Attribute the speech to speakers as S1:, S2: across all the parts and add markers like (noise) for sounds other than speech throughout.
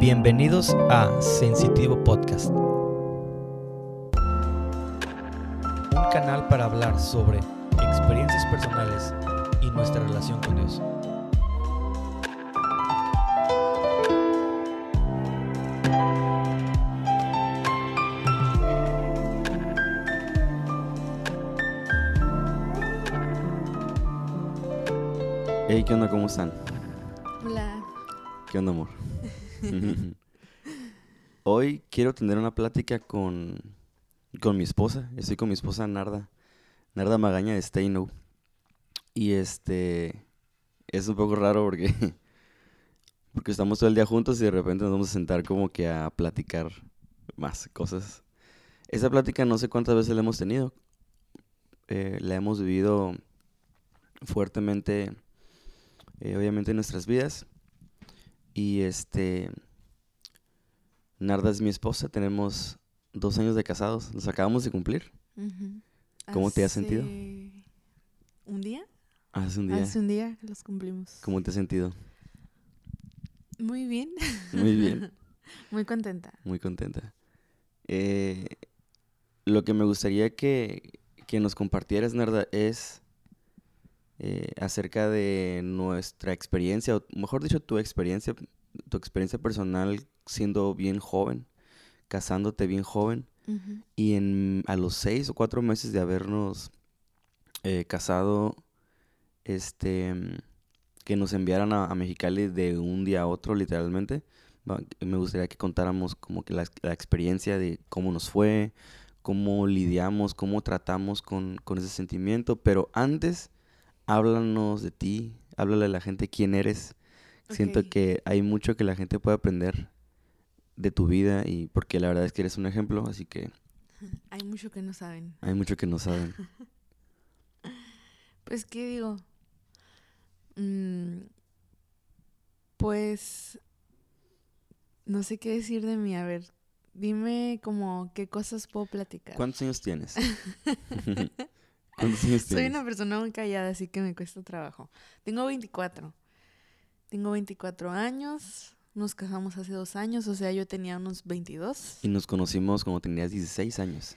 S1: Bienvenidos a Sensitivo Podcast. Un canal para hablar sobre experiencias personales y nuestra relación con Dios.
S2: Hey, ¿qué onda? ¿Cómo están?
S3: Hola.
S2: ¿Qué onda, amor? (laughs) Hoy quiero tener una plática con, con mi esposa. Estoy con mi esposa Narda, Narda Magaña de Steino. Y este es un poco raro porque, (laughs) porque estamos todo el día juntos y de repente nos vamos a sentar como que a platicar más cosas. Esa plática no sé cuántas veces la hemos tenido. Eh, la hemos vivido fuertemente, eh, obviamente, en nuestras vidas. Y este. Narda es mi esposa, tenemos dos años de casados, los acabamos de cumplir. ¿Cómo te has sentido?
S3: ¿Un día?
S2: Hace un día.
S3: Hace un día que los cumplimos.
S2: ¿Cómo te has sentido?
S3: Muy bien.
S2: Muy bien, (laughs)
S3: Muy contenta.
S2: muy contenta. Eh, lo que me gustaría que, que nos compartieras, Narda, es eh, acerca de nuestra experiencia, o mejor dicho, tu experiencia, tu experiencia personal siendo bien joven, casándote bien joven. Y en, a los seis o cuatro meses de habernos eh, casado, este, que nos enviaran a, a Mexicali de un día a otro, literalmente, me gustaría que contáramos como que la, la experiencia de cómo nos fue, cómo lidiamos, cómo tratamos con, con ese sentimiento. Pero antes, háblanos de ti, háblale a la gente quién eres. Siento que hay mucho que la gente puede aprender de tu vida y porque la verdad es que eres un ejemplo, así que (laughs)
S3: Hay mucho que no saben.
S2: hay mucho que no saben. (laughs)
S3: Pues, ¿qué digo? Mm, pues, no sé qué decir de mí. A ver, dime como qué cosas puedo platicar.
S2: ¿Cuántos años tienes? (laughs) ¿Cuántos (laughs) años
S3: Soy
S2: tienes?
S3: una persona muy callada, así que me cuesta trabajo. Tengo 24. Tengo 24 años. Nos casamos hace dos años, o sea, yo tenía unos 22.
S2: Y nos conocimos cuando tenías 16 años.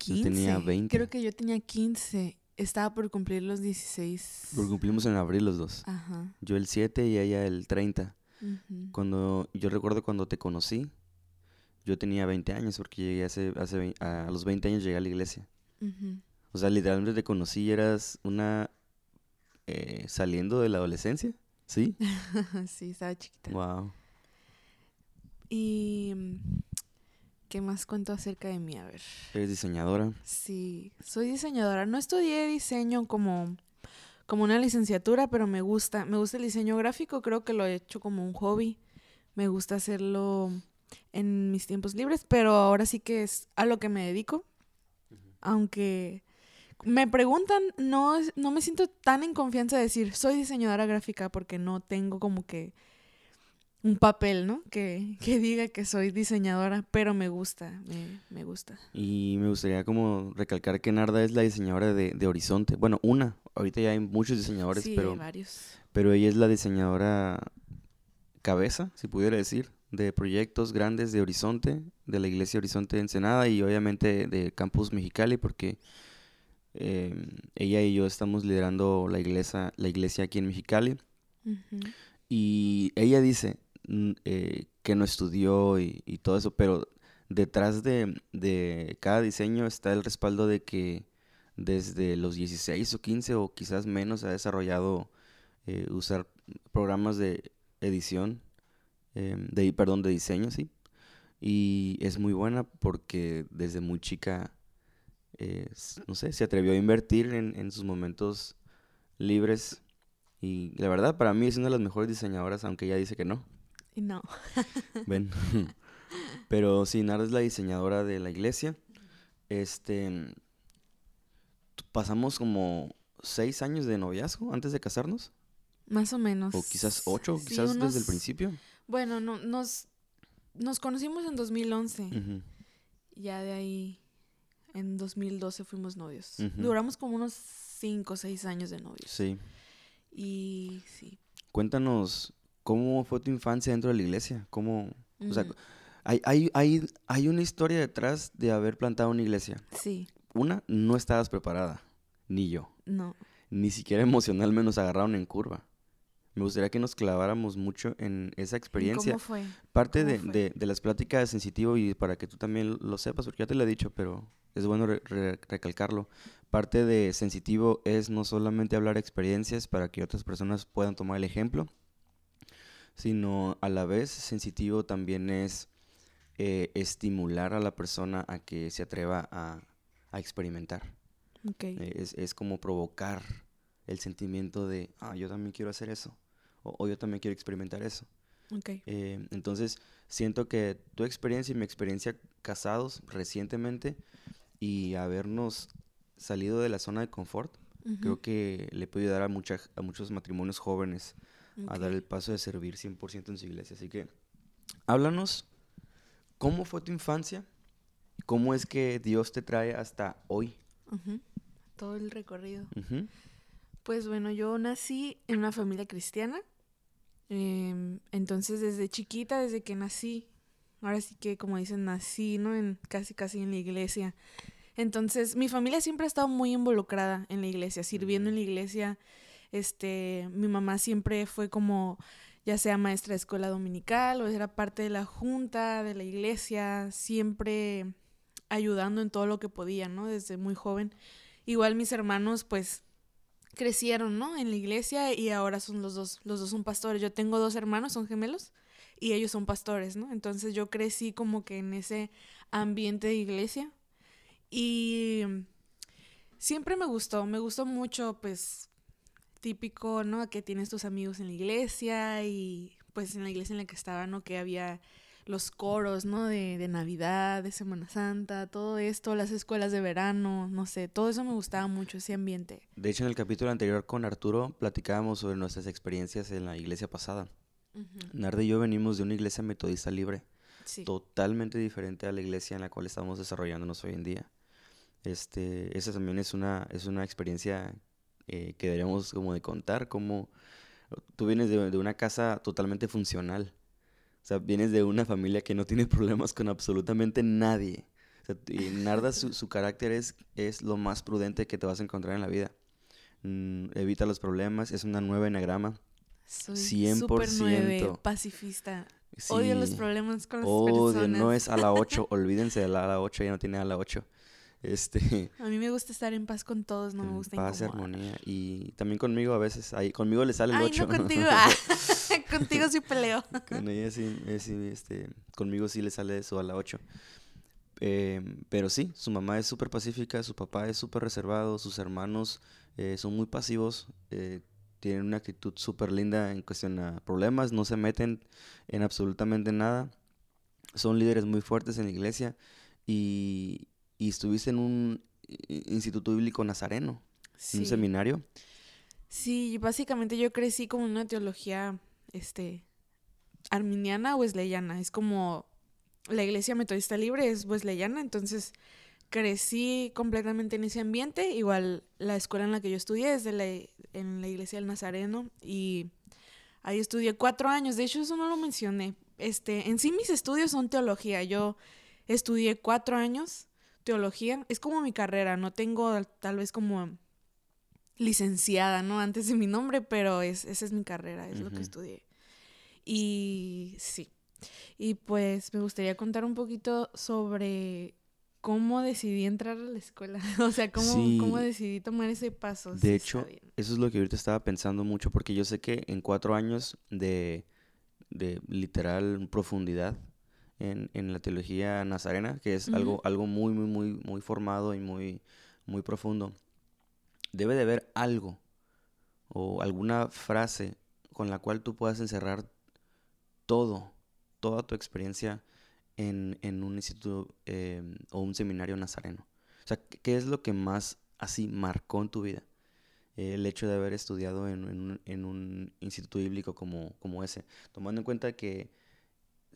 S2: Yo
S3: 15.
S2: tenía 20.
S3: Creo que yo tenía 15. Estaba por cumplir los 16.
S2: Porque cumplimos en abril los dos.
S3: Ajá.
S2: Yo el 7 y ella el 30.
S3: ujú.
S2: Cuando yo recuerdo cuando te conocí, yo tenía 20 años porque llegué hace, hace a los 20 años llegué a la iglesia.
S3: Ujú.
S2: O sea, literalmente te conocí y eras una eh, saliendo de la adolescencia. ¿Sí? (laughs)
S3: sí, estaba chiquita.
S2: Wow.
S3: Y. mm, ¿Qué más cuento acerca de mí? A ver.
S2: Eres diseñadora.
S3: Sí, soy diseñadora. No estudié diseño como, como una licenciatura, pero me gusta. Me gusta el diseño gráfico, creo que lo he hecho como un hobby. Me gusta hacerlo en mis tiempos libres, pero ahora sí que es a lo que me dedico. Aunque me preguntan, no, no me siento tan en confianza de decir soy diseñadora gráfica porque no tengo como que un papel, ¿no? Que, que diga que soy diseñadora, pero me gusta, me, me gusta.
S2: Y me gustaría como recalcar que Narda es la diseñadora de, de Horizonte. Bueno, una. Ahorita ya hay muchos diseñadores,
S3: sí,
S2: pero,
S3: hay varios.
S2: pero ella es la diseñadora cabeza, si pudiera decir, de proyectos grandes de Horizonte, de la Iglesia Horizonte de Ensenada y obviamente de Campus Mexicali, porque eh, ella y yo estamos liderando la iglesia, la iglesia aquí en Mexicali. Y ella dice mm, eh, que no estudió y, y todo eso, pero detrás de, de cada diseño está el respaldo de que desde los 16 o 15 o quizás menos ha desarrollado eh, usar programas de edición, em, de, perdón, de diseño, sí. Y es muy buena porque desde muy chica, eh, no sé, se atrevió a invertir en, en sus momentos libres y la verdad, para mí es una de las mejores diseñadoras, aunque ella dice que no.
S3: No. (laughs)
S2: Ven. (laughs) Pero sí, Narda es la diseñadora de la iglesia. Este. Pasamos como seis años de noviazgo antes de casarnos.
S3: Más o menos.
S2: O quizás ocho,
S3: Sí,
S2: quizás desde el principio.
S3: Bueno, no, nos, nos conocimos en 2011.
S2: Ujú.
S3: Ya de ahí, en 2012 fuimos novios.
S2: Ujú.
S3: Duramos como unos 5 o 6 años de novios.
S2: Sí.
S3: Y sí.
S2: Cuéntanos ¿cómo fue tu infancia dentro de la iglesia? ¿Cómo, o sea, hay, hay, hay, hay una historia detrás de haber plantado una iglesia.
S3: sí,
S2: Una, no estabas preparada, ni yo.
S3: no.
S2: Ni siquiera emocionalmente nos agarraron en curva. Me gustaría que nos claváramos mucho en esa experiencia.
S3: ¿Cómo fue?
S2: Parte
S3: cómo
S2: de,
S3: fue?
S2: de- de las pláticas de sensitivo y para que tú también lo sepas, porque ya te lo he dicho, pero es bueno re- re- recalcarlo. Parte de sensitivo es no solamente hablar experiencias para que otras personas puedan tomar el ejemplo, sino a la vez sensitivo también es eh, estimular a la persona a que se atreva a, a experimentar.
S3: Ok.
S2: Eh, Es, es como provocar el sentimiento de, ah, yo también quiero hacer eso, o, o yo también quiero experimentar eso.
S3: ok.
S2: Eh, entonces, siento que tu experiencia y mi experiencia casados recientemente y habernos salido de la zona de confort, creo que le puede ayudar a, muchas a muchos matrimonios jóvenes a dar el paso de servir 100% en su iglesia. Así que, háblanos, ¿cómo fue tu infancia? ¿Cómo es que Dios te trae hasta hoy?
S3: Todo el recorrido. Pues bueno, yo nací en una familia cristiana. Em, entonces, desde chiquita, desde que nací, ahora sí que, como dicen, nací, ¿no? En, casi, casi en la iglesia. Entonces, mi familia siempre ha estado muy involucrada en la iglesia, sirviendo en la iglesia. Este, mi mamá siempre fue como, ya sea maestra de escuela dominical o era parte de la junta de la iglesia, siempre ayudando en todo lo que podía, ¿no? Desde muy joven. Igual mis hermanos, pues, crecieron, ¿no? En la iglesia y ahora son los dos, los dos son pastores. Yo tengo dos hermanos, son gemelos, y ellos son pastores, ¿no? Entonces yo crecí como que en ese ambiente de iglesia y siempre me gustó, me gustó mucho, pues, típico, ¿no? Que tienes tus amigos en la iglesia y pues en la iglesia en la que estaba, ¿no? Que había los coros, ¿no? De, de Navidad, de Semana Santa, todo esto, las escuelas de verano, no sé, todo eso me gustaba mucho, ese ambiente.
S2: De hecho, en el capítulo anterior con Arturo platicábamos sobre nuestras experiencias en la iglesia pasada.
S3: Ujú,
S2: Narda y yo venimos de una iglesia metodista libre,
S3: Sí.
S2: totalmente diferente a la iglesia en la cual estamos desarrollándonos hoy en día. Este, esa también es una, es una experiencia eh, que deberíamos como de contar, como tú vienes de, de una casa totalmente funcional, o sea, vienes de una familia que no tiene (laughs) problemas con absolutamente nadie. O sea, y Narda, su, su carácter es, es lo más prudente que te vas a encontrar en la vida. Mm, evita los problemas, es una nueva enagrama.
S3: Soy
S2: 100%.
S3: súper nueve, pacifista. Odio los problemas con las
S2: Odio,
S3: personas.
S2: no es a la 8, (laughs) olvídense de la a la 8, ya no tiene a la 8. Este,
S3: A mí me gusta estar en paz con todos, no me gusta
S2: paz y
S3: incomodar.
S2: armonía. Y también conmigo a veces, ahí, conmigo le sale el
S3: Ay,
S2: 8.
S3: no contigo. (laughs) ah, (laughs) contigo sí peleo. (laughs)
S2: Con ella sí, eh, sí, este, conmigo sí le sale eso a la 8. Eh, pero sí, su mamá es súper pacífica, su papá es súper reservado, sus hermanos eh, son muy pasivos, eh, tienen una actitud súper linda en cuestión a problemas, no se meten en absolutamente nada, son líderes muy fuertes en la iglesia y, y estuviste en un i- instituto bíblico nazareno, en un seminario.
S3: Sí, básicamente yo crecí como una teología, este, arminiana o wesleyana. Es como la iglesia metodista libre es wesleyana, entonces crecí completamente en ese ambiente. Igual la escuela en la que yo estudié es de la, en la iglesia del Nazareno y ahí estudié cuatro años. De hecho, eso no lo mencioné. Este, en sí mis estudios son teología. Yo estudié cuatro años teología. Es como mi carrera. No tengo tal vez como licenciada, ¿no? Antes de mi nombre, pero es, esa es mi carrera, es lo que estudié. Y sí. Y pues me gustaría contar un poquito sobre cómo decidí entrar a la escuela. (laughs) o sea, cómo, cómo decidí tomar ese paso.
S2: De
S3: Sí,
S2: hecho. Eso es lo que ahorita estaba pensando mucho, porque yo sé que en cuatro años de, de literal profundidad en, en la teología nazarena, que es algo,
S3: Ujú.
S2: algo muy, muy, muy, muy formado y muy, muy profundo, debe de haber algo o alguna frase con la cual tú puedas encerrar todo, toda tu experiencia en, en un instituto eh, o un seminario nazareno. O sea, ¿qué qué es lo que más así marcó en tu vida? Eh, el hecho de haber estudiado en, en un, en un instituto bíblico como, como ese, tomando en cuenta que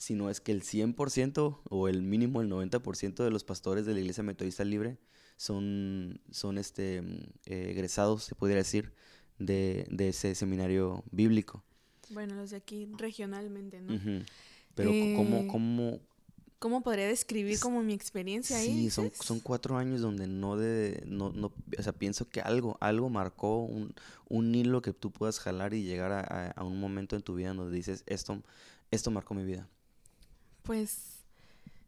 S2: si no es que el 100% o el mínimo el 90% de los pastores de la iglesia metodista libre son, son este, mm, eh, egresados, se podría decir, de, de ese seminario bíblico.
S3: Bueno, los de aquí regionalmente, ¿no?
S2: Pero
S3: Eh,
S2: ¿cómo, cómo,
S3: ¿Cómo podría describir como mi experiencia ahí?
S2: Sí, son, son cuatro años donde no de, no, no, o sea, pienso que algo, algo marcó un, un hilo que tú puedas jalar y llegar a, a- a un momento en tu vida donde dices, esto, esto marcó mi vida.
S3: Pues,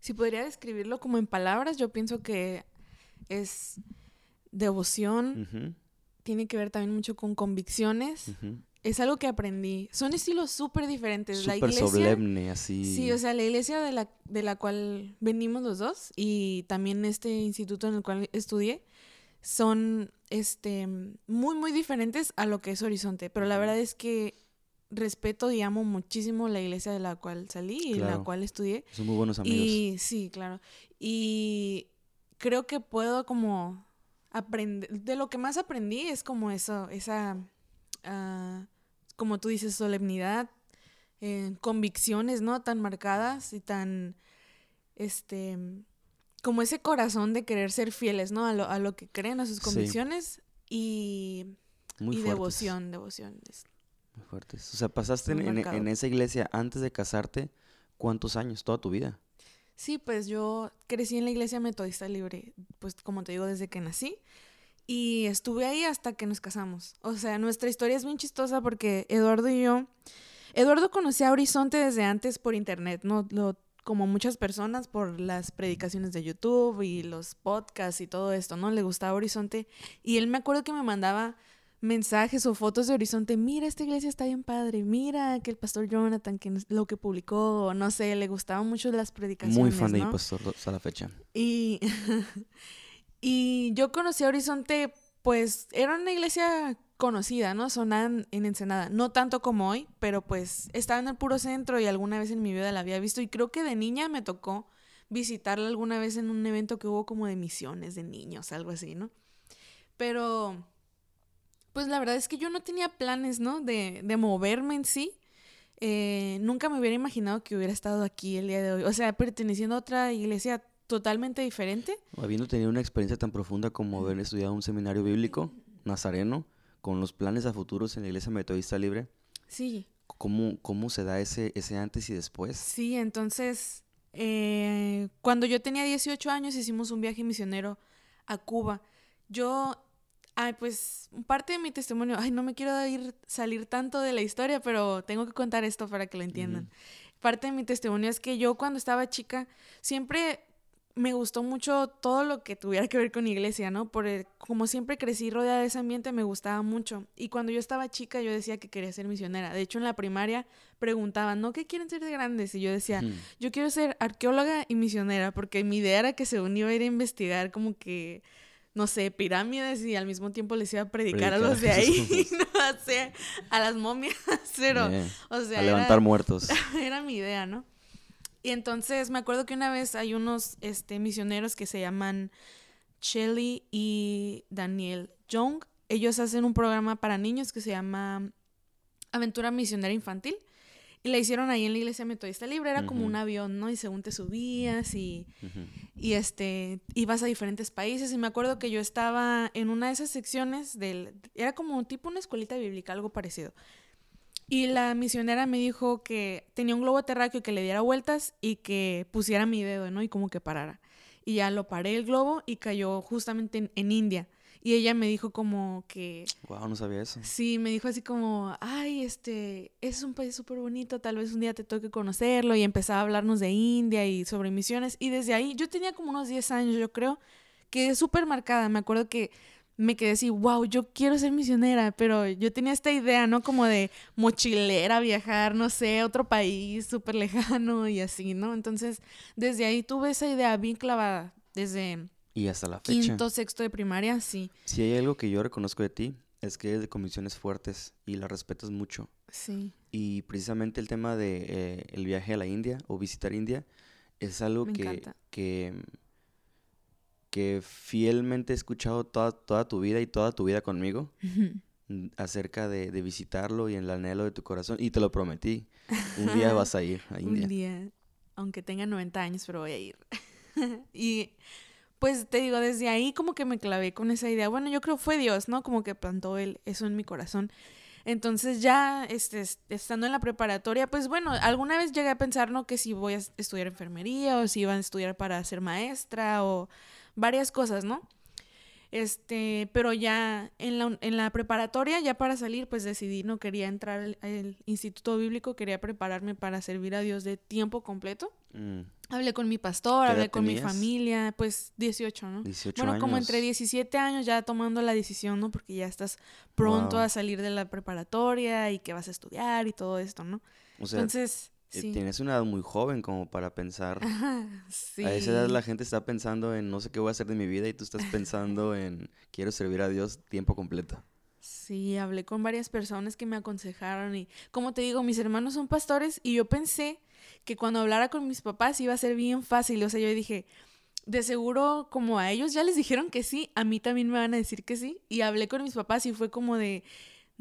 S3: si podría describirlo como en palabras, yo pienso que es devoción, tiene que ver también mucho con convicciones. Es algo que aprendí. Son estilos súper diferentes. la
S2: Súper
S3: iglesia,
S2: solemne, así.
S3: Sí, o sea, la iglesia de la, de la cual venimos los dos y también este instituto en el cual estudié son este muy muy diferentes a lo que es Horizonte, pero la verdad es que respeto y amo muchísimo la iglesia de la cual salí y la cual estudié.
S2: Son muy buenos amigos.
S3: Y sí, claro. Y creo que puedo como aprender, de lo que más aprendí es como eso, esa, ah, como tú dices, solemnidad, eh, convicciones, ¿no? Tan marcadas y tan, este, como ese corazón de querer ser fieles, ¿no? A lo, a lo que creen, a sus
S2: Sí.
S3: convicciones y,
S2: Muy
S3: y
S2: fuertes.
S3: devoción, devoción.
S2: Muy fuertes. O sea, pasaste en, en esa iglesia antes de casarte, ¿cuántos años? Toda tu vida.
S3: Sí, pues yo crecí en la iglesia metodista libre, pues como te digo, desde que nací. Y estuve ahí hasta que nos casamos. O sea, nuestra historia es bien chistosa porque Eduardo y yo, Eduardo conocía a Horizonte desde antes por internet, ¿no? Lo, como muchas personas por las predicaciones de YouTube y los podcasts y todo esto, ¿no? Le gustaba Horizonte. Y él me acuerdo que me mandaba mensajes o fotos de Horizonte, mira, esta iglesia está bien padre, mira que el pastor Jonathan, que lo que publicó, no sé, le gustaban mucho las predicaciones.
S2: Muy fan de mi
S3: ¿no?
S2: pastor hasta la fecha.
S3: Y, (laughs) y yo conocí a Horizonte, pues era una iglesia conocida, ¿no? Sonaban en Ensenada. No tanto como hoy, pero pues estaba en el puro centro y alguna vez en mi vida la había visto. Y creo que de niña me tocó visitarla alguna vez en un evento que hubo como de misiones de niños, algo así, ¿no? Pero, pues la verdad es que yo no tenía planes, ¿no? De, de moverme en sí. Eh, nunca me hubiera imaginado que hubiera estado aquí el día de hoy. O sea, perteneciendo a otra iglesia totalmente diferente.
S2: Habiendo tenido una experiencia tan profunda como haber estudiado un seminario bíblico nazareno, con los planes a futuros en la iglesia metodista libre,
S3: Sí,
S2: ¿cómo, cómo se da ese, ese antes y después?
S3: sí, entonces, eh, cuando yo tenía 18 años hicimos un viaje misionero a Cuba. Yo, ay, pues, parte de mi testimonio, ay, no me quiero ir, salir tanto de la historia, pero tengo que contar esto para que lo entiendan. Parte de mi testimonio es que yo cuando estaba chica siempre me gustó mucho todo lo que tuviera que ver con iglesia, ¿no? Por el- como siempre crecí rodeada de ese ambiente, me gustaba mucho. Y cuando yo estaba chica, yo decía que quería ser misionera. De hecho, en la primaria preguntaban, ¿no? ¿Qué quieren ser de grandes? Y yo decía,
S2: Hmm.
S3: yo quiero ser arqueóloga y misionera, porque mi idea era que según iba a ir a investigar como que, no sé, pirámides y al mismo tiempo les iba a predicar, a los de ahí, (laughs) (laughs) no sé, a las momias, (laughs) pero, o sea,
S2: a
S3: era-
S2: levantar muertos.
S3: era mi idea, ¿no? Y entonces me acuerdo que una vez hay unos este, misioneros que se llaman Shelly y Daniel Young. Ellos hacen un programa para niños que se llama Aventura Misionera Infantil. Y la hicieron ahí en la iglesia metodista libre. Era como
S2: Ujú.
S3: un avión, ¿no? Y según te subías y, y este ibas a diferentes países y me acuerdo que yo estaba en una de esas secciones del era como tipo una escuelita bíblica algo parecido y la misionera me dijo que tenía un globo terráqueo que le diera vueltas y que pusiera mi dedo no y como que parara y ya lo paré el globo y cayó justamente en, en India y ella me dijo como que
S2: Wow, no sabía eso.
S3: Sí, me dijo así como, ay, este, es un país súper bonito, tal vez un día te toque conocerlo y empezaba a hablarnos de India y sobre misiones y desde ahí, yo tenía como unos 10 años, yo creo, que es súper marcada, me acuerdo que me quedé así, wow, yo quiero ser misionera, pero yo tenía esta idea, ¿no? Como de mochilera, viajar, no sé, a otro país súper lejano y así, ¿no? Entonces, desde ahí tuve esa idea bien clavada, desde
S2: Y hasta la fecha.
S3: quinto, sexto de primaria, sí,
S2: Si hay algo que yo reconozco de ti, es que eres de convicciones fuertes y las respetas mucho.
S3: sí,
S2: Y precisamente el tema de eh, el viaje a la India o visitar India es algo
S3: Me
S2: que, que, que fielmente he escuchado toda, toda tu vida y toda tu vida conmigo acerca de, de visitarlo y en el anhelo de tu corazón. Y te lo prometí. Un (laughs) día vas a ir a India.
S3: Un día, aunque tenga 90 años, pero voy a ir. (laughs) y pues te digo, desde ahí como que me clavé con esa idea. Bueno, yo creo fue Dios, ¿no? Como que plantó él eso en mi corazón. Entonces ya este, es- estando en la preparatoria, pues bueno, alguna vez llegué a pensar, ¿no? Que si voy a es- estudiar enfermería o si iba a estudiar para ser maestra o varias cosas, ¿no? Este, pero ya en la, en la preparatoria, ya para salir, pues decidí, no quería entrar al, al Instituto Bíblico, quería prepararme para servir a Dios de tiempo completo.
S2: Mm,
S3: Hablé con mi pastor,
S2: ¿Qué
S3: hablé con mi familia, pues 18, ¿no?
S2: 18
S3: Bueno, como entre 17 años ya tomando la decisión, ¿no? Porque ya estás pronto
S2: Wow.
S3: a salir de la preparatoria y que vas a estudiar y todo esto, ¿no?
S2: O sea,
S3: Entonces, sí.
S2: tienes una edad muy joven como para pensar.
S3: Ajá, (laughs) sí.
S2: A esa edad la gente está pensando en no sé qué voy a hacer de mi vida y tú estás pensando (laughs) en quiero servir a Dios tiempo completo.
S3: Sí, hablé con varias personas que me aconsejaron y, como te digo, mis hermanos son pastores y yo pensé que cuando hablara con mis papás iba a ser bien fácil. O sea, yo dije, de seguro, como a ellos ya les dijeron que sí, a mí también me van a decir que sí. Y hablé con mis papás y fue como de,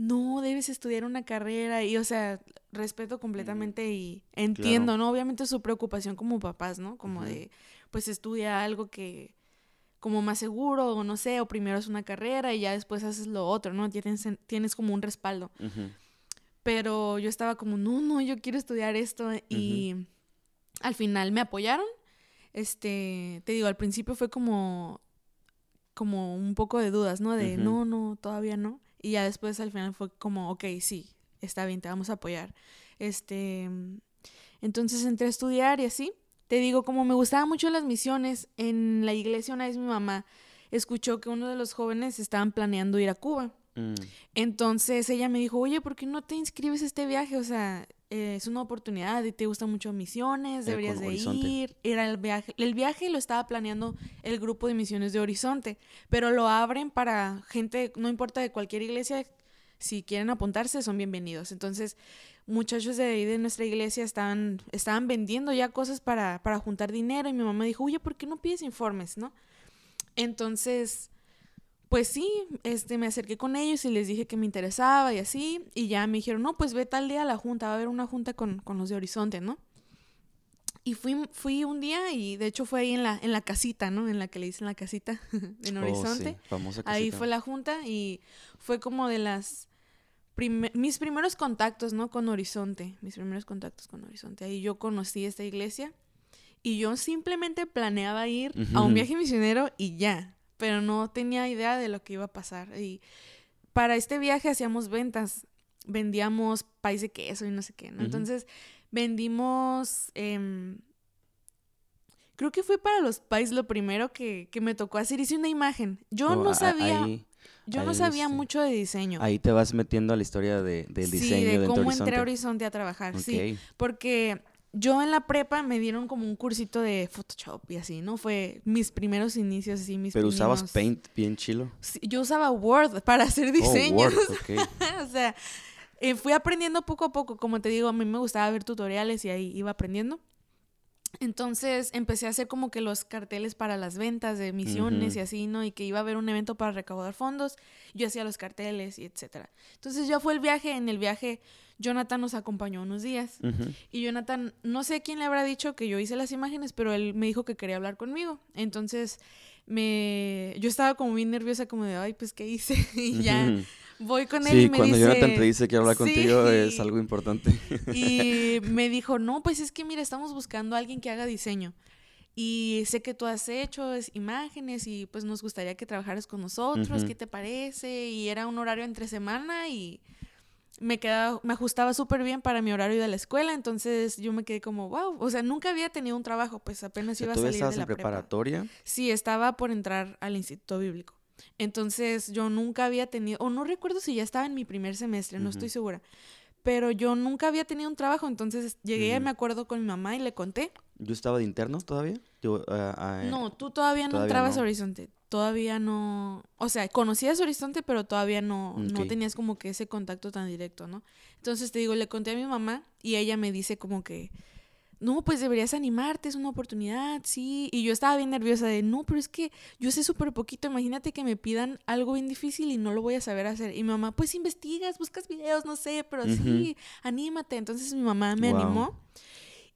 S3: no, debes estudiar una carrera. Y, o sea, respeto completamente y entiendo, ¿no? Obviamente su preocupación como papás, ¿no? Como de, pues estudia algo que como más seguro o no sé, o primero es una carrera y ya después haces lo otro, ¿no? Ya Tienes, tienes como un respaldo. Pero yo estaba como, no, no, yo quiero estudiar esto. Y al final me apoyaron. Este, te digo, al principio fue como, como un poco de dudas, ¿no? De no, no, todavía no. Y ya después al final fue como, ok, sí, está bien, te vamos a apoyar. Este, entonces entré a estudiar y así. Te digo, como me gustaban mucho las misiones, en la iglesia una vez mi mamá escuchó que uno de los jóvenes estaban planeando ir a Cuba.
S2: Mm,
S3: Entonces ella me dijo, oye, ¿por qué no te inscribes a este viaje? O sea, eh, es una oportunidad y te gustan mucho misiones, deberías de
S2: Horizonte.
S3: ir. Era el viaje. El viaje lo estaba planeando el grupo de misiones de Horizonte, pero lo abren para gente, no importa de cualquier iglesia, si quieren apuntarse, son bienvenidos. Entonces, muchachos de ahí de nuestra iglesia estaban, estaban vendiendo ya cosas para, para juntar dinero y mi mamá dijo, oye, ¿por qué no pides informes, no? Entonces, pues sí, este, me acerqué con ellos y les dije que me interesaba y así, y ya me dijeron, no, pues ve tal día a la junta, va a haber una junta con, con los de Horizonte, ¿no? Y fui, fui un día y de hecho fue ahí en la, en la casita, ¿no? En la que le dicen la casita (laughs) en
S2: oh,
S3: Horizonte.
S2: sí, famosa
S3: Ahí fue la junta y fue como de las prime- mis primeros contactos, ¿no? Con Horizonte, mis primeros contactos con Horizonte. Ahí yo conocí esta iglesia y yo simplemente planeaba ir a un viaje misionero y ya, pero no tenía idea de lo que iba a pasar. Y para este viaje hacíamos ventas, vendíamos país de queso y no sé qué, ¿no? Entonces vendimos... em, Creo que fue para los pais lo primero que, que me tocó hacer. Hice una imagen. Yo
S2: Oh,
S3: no sabía,
S2: Ahí,
S3: yo no sabía
S2: este,
S3: mucho de diseño.
S2: ahí te vas metiendo a la historia de, del
S3: sí,
S2: diseño
S3: de cómo
S2: Horizonte.
S3: entré a Horizonte a trabajar. Sí, porque yo en la prepa me dieron como un cursito de Photoshop y así, ¿no? Fue mis primeros inicios, así, mis
S2: Pero usabas Paint bien chilo.
S3: Sí, yo usaba Word para hacer
S2: Oh,
S3: diseños.
S2: Word, ok. (laughs)
S3: o sea, eh, fui aprendiendo poco a poco. Como te digo, a mí me gustaba ver tutoriales y ahí iba aprendiendo. Entonces empecé a hacer como que los carteles para las ventas de misiones
S2: Ujú.
S3: y así, ¿no? Y que iba a haber un evento para recaudar fondos. Yo hacía los carteles y etcétera. Entonces ya fue el viaje. En el viaje, Jonathan nos acompañó unos días. Y Jonathan, no sé quién le habrá dicho que yo hice las imágenes, pero él me dijo que quería hablar conmigo. Entonces, me yo estaba como bien nerviosa, como de, ay, pues, ¿qué hice? (laughs) y ya voy con él
S2: Sí,
S3: y me
S2: cuando
S3: dice...
S2: Jonathan te dice que hablar contigo es algo importante. (laughs)
S3: Y me dijo, no, pues es que mira, estamos buscando a alguien que haga diseño. Y sé que tú has hecho es- imágenes y pues nos gustaría que trabajaras con nosotros. ¿qué te parece? Y era un horario entre semana y me quedaba, me ajustaba súper bien para mi horario de la escuela, entonces yo me quedé como, wow, o sea, nunca había tenido un trabajo, pues apenas iba a
S2: ¿Tú
S3: salir de la
S2: en
S3: prepa.
S2: preparatoria?
S3: Sí, estaba por entrar al Instituto Bíblico. Entonces yo nunca había tenido, o no recuerdo si ya estaba en mi primer semestre, no estoy segura. Pero yo nunca había tenido un trabajo, entonces llegué,
S2: Ujú.
S3: me acuerdo con mi mamá y le conté.
S2: ¿Yo estaba de interno todavía? Yo, ah, ah,
S3: No, tú todavía no
S2: todavía
S3: entrabas
S2: no.
S3: a Horizonte. Todavía no. O sea, conocías Horizonte, pero todavía no, no tenías como que ese contacto tan directo, ¿no? Entonces te digo, le conté a mi mamá y ella me dice como que. No, pues deberías animarte, es una oportunidad, sí. Y yo estaba bien nerviosa de, no, pero es que yo sé súper poquito, imagínate que me pidan algo bien difícil y no lo voy a saber hacer. Y mi mamá, pues investigas, buscas videos, no sé, pero sí, anímate. Entonces mi mamá me
S2: Wow.
S3: animó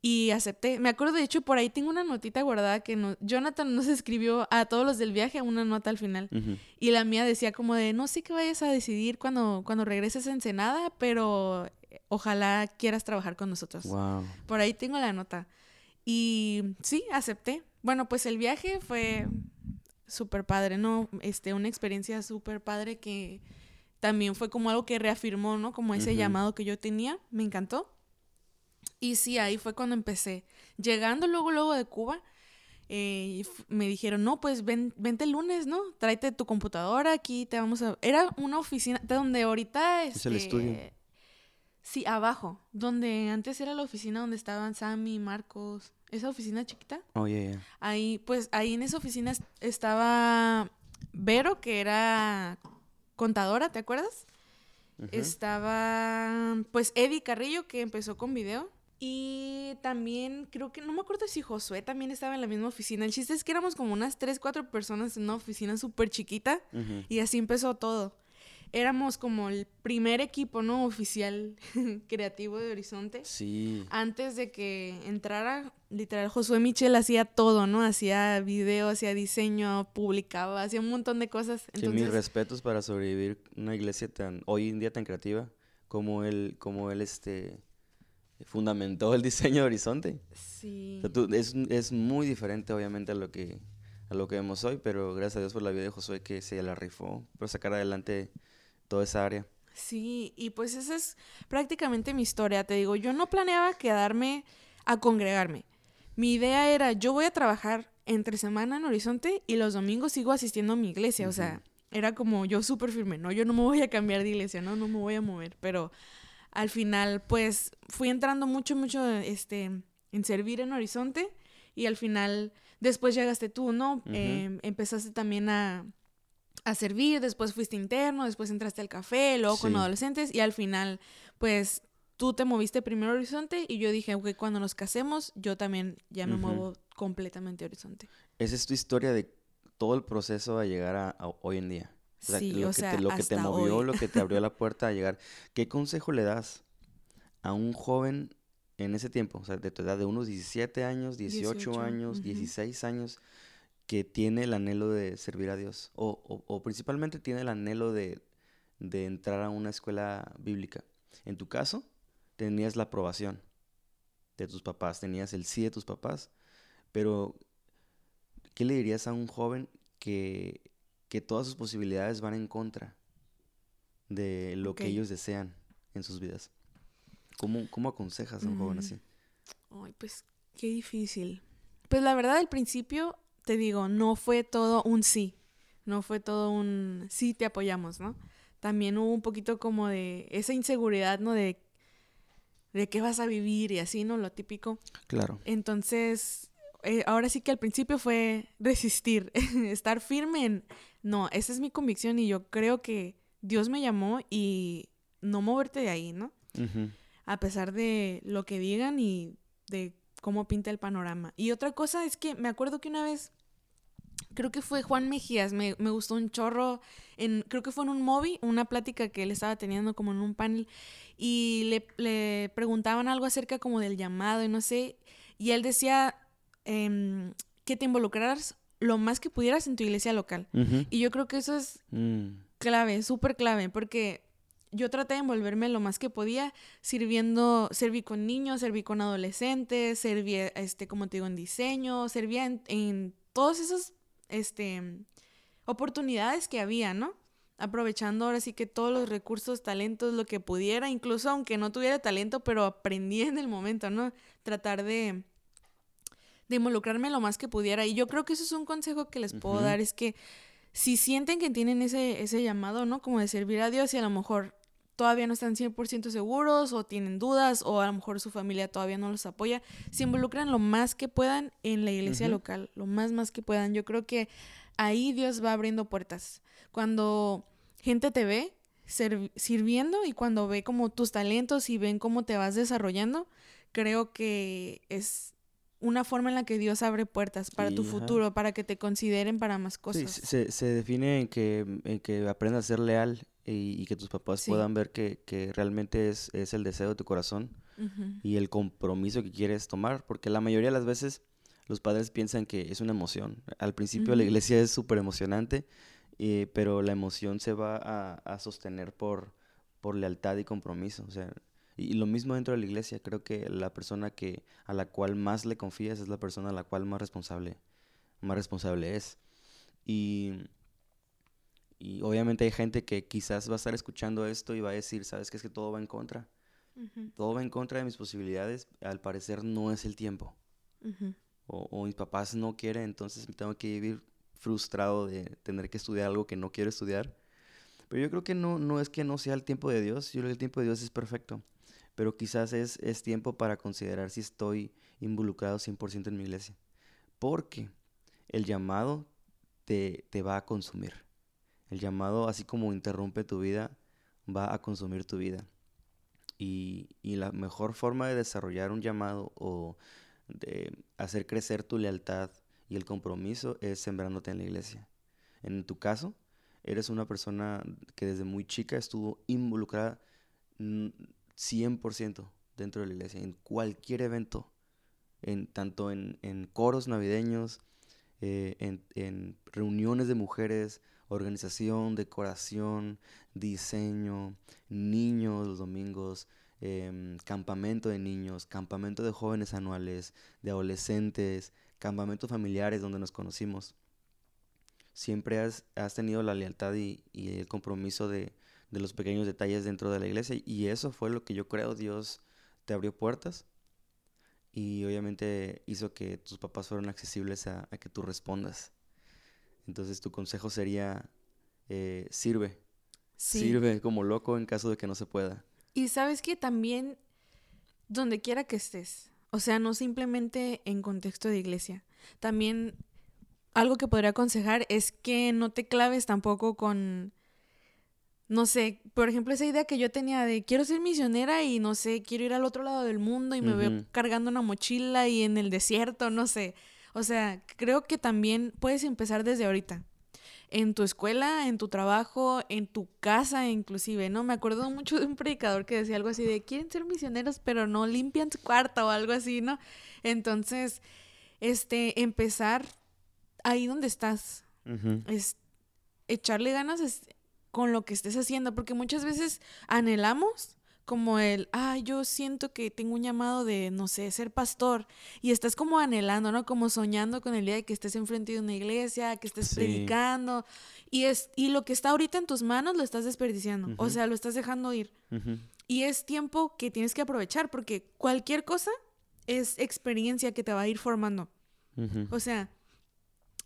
S3: Y acepté. Me acuerdo, de hecho, por ahí tengo una notita guardada que no, Jonathan nos (laughs) escribió a todos los del viaje una nota al final. Y la mía decía como de, no sé qué vayas a decidir cuando, cuando regreses a Ensenada, pero eh, ojalá quieras trabajar con nosotros.
S2: Wow.
S3: Por ahí tengo la nota. Y sí, acepté. Bueno, pues el viaje fue súper padre, ¿no? Este, una experiencia súper padre que también fue como algo que reafirmó, ¿no? Como ese llamado que yo tenía. Me encantó. Y sí, ahí fue cuando empecé. Llegando luego, luego de Cuba, eh, me dijeron, no, pues ven, vente el lunes, ¿no? Tráete tu computadora, aquí te vamos a... Era una oficina de donde ahorita...
S2: Es el
S3: este,
S2: estudio.
S3: Sí, abajo, donde antes era la oficina donde estaban Sammy, Marcos, esa oficina chiquita.
S2: Oh, yeah, yeah.
S3: Ahí, pues ahí en esa oficina est- estaba Vero, que era contadora, ¿te acuerdas? Estaba, pues, Eddie Carrillo, que empezó con video. Y también creo que, no me acuerdo si Josué también estaba en la misma oficina. El chiste es que éramos como unas 3, 4 personas en una oficina súper chiquita. Y así empezó todo. Éramos como el primer equipo, ¿no? Oficial (laughs) creativo de Horizonte.
S2: Sí.
S3: Antes de que entrara, literal, Josué Michel hacía todo, ¿no? Hacía video, hacía diseño, publicaba, hacía un montón de cosas.
S2: Sí, mis respetos para sobrevivir una iglesia tan, hoy en día tan creativa, como él, como él, este, fundamentó el diseño de Horizonte.
S3: sí.
S2: O sea, tú- es, es muy diferente, obviamente, a lo que, a lo que vemos hoy, pero gracias a Dios por la vida de Josué que se la rifó por sacar adelante toda esa área.
S3: Sí, y pues esa es prácticamente mi historia. Te digo, yo no planeaba quedarme a congregarme. Mi idea era, yo voy a trabajar entre semana en Horizonte y los domingos sigo asistiendo a mi iglesia. O sea, era como yo súper firme, no, yo no me voy a cambiar de iglesia, no, no me voy a mover. Pero al final, pues fui entrando mucho, mucho este, en servir en Horizonte y al final, después llegaste tú, ¿no? Em, empezaste también a, a servir, después fuiste interno, después entraste al café, luego con adolescentes y al final, pues tú te moviste primero a Horizonte y yo dije, ok, cuando nos casemos, yo también ya me muevo completamente a Horizonte.
S2: Esa es tu historia de todo el proceso a llegar a, a hoy en día. O sea,
S3: Sí,
S2: lo
S3: o
S2: que
S3: sea,
S2: te, lo que te
S3: hasta
S2: movió,
S3: hoy.
S2: lo que te abrió la (laughs) puerta a llegar. ¿Qué consejo le das a un joven en ese tiempo? O sea, de tu edad de unos 17 años, 18,
S3: 18,
S2: años,
S3: ujú.
S2: 16 años, que tiene el anhelo de servir a Dios. O, o- o principalmente tiene el anhelo de, de entrar a una escuela bíblica. En tu caso, tenías la aprobación de tus papás, tenías el sí de tus papás, pero ¿qué le dirías a un joven que, que todas sus posibilidades van en contra de lo que ellos desean en sus vidas? ¿Cómo, cómo aconsejas a un joven
S3: Mm.
S2: así?
S3: Ay, pues qué difícil. Pues la verdad, al principio, te digo, no fue todo un sí. No fue todo un sí, te apoyamos, ¿no? También hubo un poquito como de esa inseguridad, ¿no? De, de qué vas a vivir y así, ¿no? Lo típico.
S2: Claro.
S3: Entonces, eh, ahora sí que al principio fue resistir, (laughs) estar firme en, no, esa es mi convicción y yo creo que Dios me llamó y no moverte de ahí, ¿no? A pesar de lo que digan y de cómo pinta el panorama. Y otra cosa es que me acuerdo que una vez, creo que fue Juan Mejías, me, me gustó un chorro, en, creo que fue en un movie, una plática que él estaba teniendo como en un panel, y le, le preguntaban algo acerca como del llamado y no sé, y él decía em, que te involucraras lo más que pudieras en tu iglesia local. Y yo creo que eso es
S2: Mm.
S3: clave, súper clave, porque yo traté de envolverme lo más que podía, sirviendo, serví con niños, serví con adolescentes, serví, este, como te digo, en diseño, servía en, en todas esas, este, oportunidades que había, ¿no? Aprovechando ahora sí que todos los recursos, talentos, lo que pudiera, incluso aunque no tuviera talento, pero aprendí en el momento, ¿no? Tratar de, de involucrarme lo más que pudiera. Y yo creo que eso es un consejo que les puedo dar, es que si sienten que tienen ese, ese llamado, ¿no? Como de servir a Dios y a lo mejor todavía no están 100% seguros o tienen dudas o a lo mejor su familia todavía no los apoya, se involucran lo más que puedan en la iglesia local, lo más más que puedan. Yo creo que ahí Dios va abriendo puertas. Cuando gente te ve sirviendo y cuando ve como tus talentos y ven cómo te vas desarrollando, creo que es una forma en la que Dios abre puertas para tu
S2: Sí, ajá.
S3: futuro, para que te consideren para más
S2: Sí,
S3: cosas.
S2: se, se- se define en que, en que aprendas a ser leal y, y que tus papás
S3: Sí.
S2: puedan ver que, que realmente es, es el deseo de tu corazón y el compromiso que quieres tomar, porque la mayoría de las veces los padres piensan que es una emoción. Al principio la iglesia es súper emocionante, eh, pero la emoción se va a, sostener por, por lealtad y compromiso. O sea, y, lo mismo dentro de la iglesia, creo que la persona que a la cual más le confías es la persona a la cual más responsable, más responsable es. Y, y obviamente hay gente que quizás va a estar escuchando esto y va a decir, sabes que es que todo va en contra. Todo va en contra de mis posibilidades. Al parecer no es el tiempo. o, o, mis papás no quieren, entonces tengo que vivir frustrado de tener que estudiar algo que no quiero estudiar. Pero yo creo que no, no es que no sea el tiempo de Dios. Yo creo que el tiempo de Dios es perfecto pero quizás es, es tiempo para considerar si estoy involucrado 100% en mi iglesia. Porque el llamado te, te va a consumir. El llamado, así como interrumpe tu vida, va a consumir tu vida. Y, y, la mejor forma de desarrollar un llamado o de hacer crecer tu lealtad y el compromiso es sembrándote en la iglesia. En tu caso, eres una persona que desde muy chica estuvo involucrada 100% dentro de la iglesia, en cualquier evento, en, tanto en, coros navideños, eh, en, reuniones de mujeres, organización, decoración, diseño, niños los domingos, em, campamento de niños, campamento de jóvenes anuales, de adolescentes, campamentos familiares donde nos conocimos. Siempre has, tenido la lealtad y el compromiso de, de los pequeños detalles dentro de la iglesia y eso fue lo que yo creo Dios te abrió puertas y obviamente hizo que tus papás fueran accesibles a, que tú respondas. Entonces tu consejo sería, eh, sirve, sirve como loco en caso de que no se pueda.
S3: Y sabes que también, donde quiera que estés, o sea, no simplemente en contexto de iglesia, también algo que podría aconsejar es que no te claves tampoco con no sé, por ejemplo, esa idea que yo tenía de quiero ser misionera y no sé, quiero ir al otro lado del mundo y me veo cargando una mochila y en el desierto, no sé. O sea, creo que también puedes empezar desde ahorita. En tu escuela, en tu trabajo, en tu casa inclusive, ¿no? Me acuerdo mucho de un predicador que decía algo así de quieren ser misioneros pero no limpian su cuarto o algo así, ¿no? Entonces, este, empezar ahí donde estás. Es echarle ganas con lo que estés haciendo, porque muchas veces anhelamos como el, ah, yo siento que tengo un llamado de, no sé, ser pastor, y estás como anhelando, ¿no? Como soñando con el día de que estés enfrente de una iglesia, que estés predicando, y, es, y lo que está ahorita en tus manos lo estás desperdiciando, o sea, lo estás dejando ir. Y es tiempo que tienes que aprovechar, porque cualquier cosa es experiencia que te va a ir formando. O sea,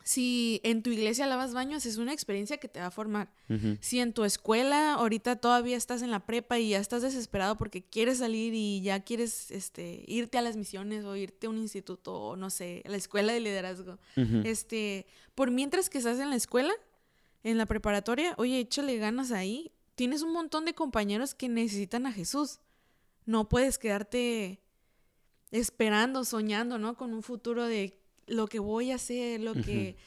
S3: si en tu iglesia lavas baños, es una experiencia que te va a formar. Si en tu escuela ahorita todavía estás en la prepa y ya estás desesperado porque quieres salir y ya quieres este, irte a las misiones o irte a un instituto o no sé, a la escuela de liderazgo. Este, por mientras que estás en la escuela, en la preparatoria, oye, échale ganas ahí. Tienes un montón de compañeros que necesitan a Jesús. No puedes quedarte esperando, soñando, ¿no? Con un futuro de lo que voy a hacer, lo que,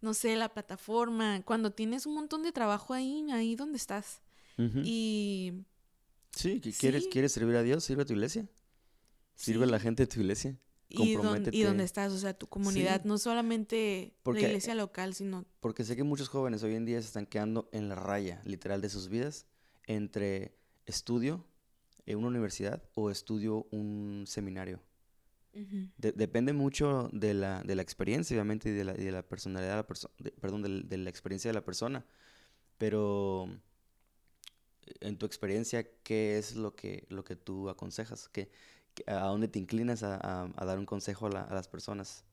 S3: no sé, la plataforma, cuando tienes un montón de trabajo ahí, ahí donde estás. Y...
S2: Sí, que quieres, quieres servir a Dios, sirve a tu iglesia. Sirve a la gente de tu iglesia.
S3: Y, y dónde estás, o sea, tu comunidad, no solamente la iglesia local, sino...
S2: Porque sé que muchos jóvenes hoy en día se están quedando en la raya, literal, de sus vidas, entre estudio en una universidad o estudio un seminario depende mucho de la, de la experiencia, obviamente, y de la, de la personalidad, de la perso perdón, de, la experiencia de la persona. Pero en tu experiencia, ¿qué es lo que, lo que tú aconsejas? ¿Qué, ¿A dónde te inclinas a, a, dar un consejo a, a, las personas?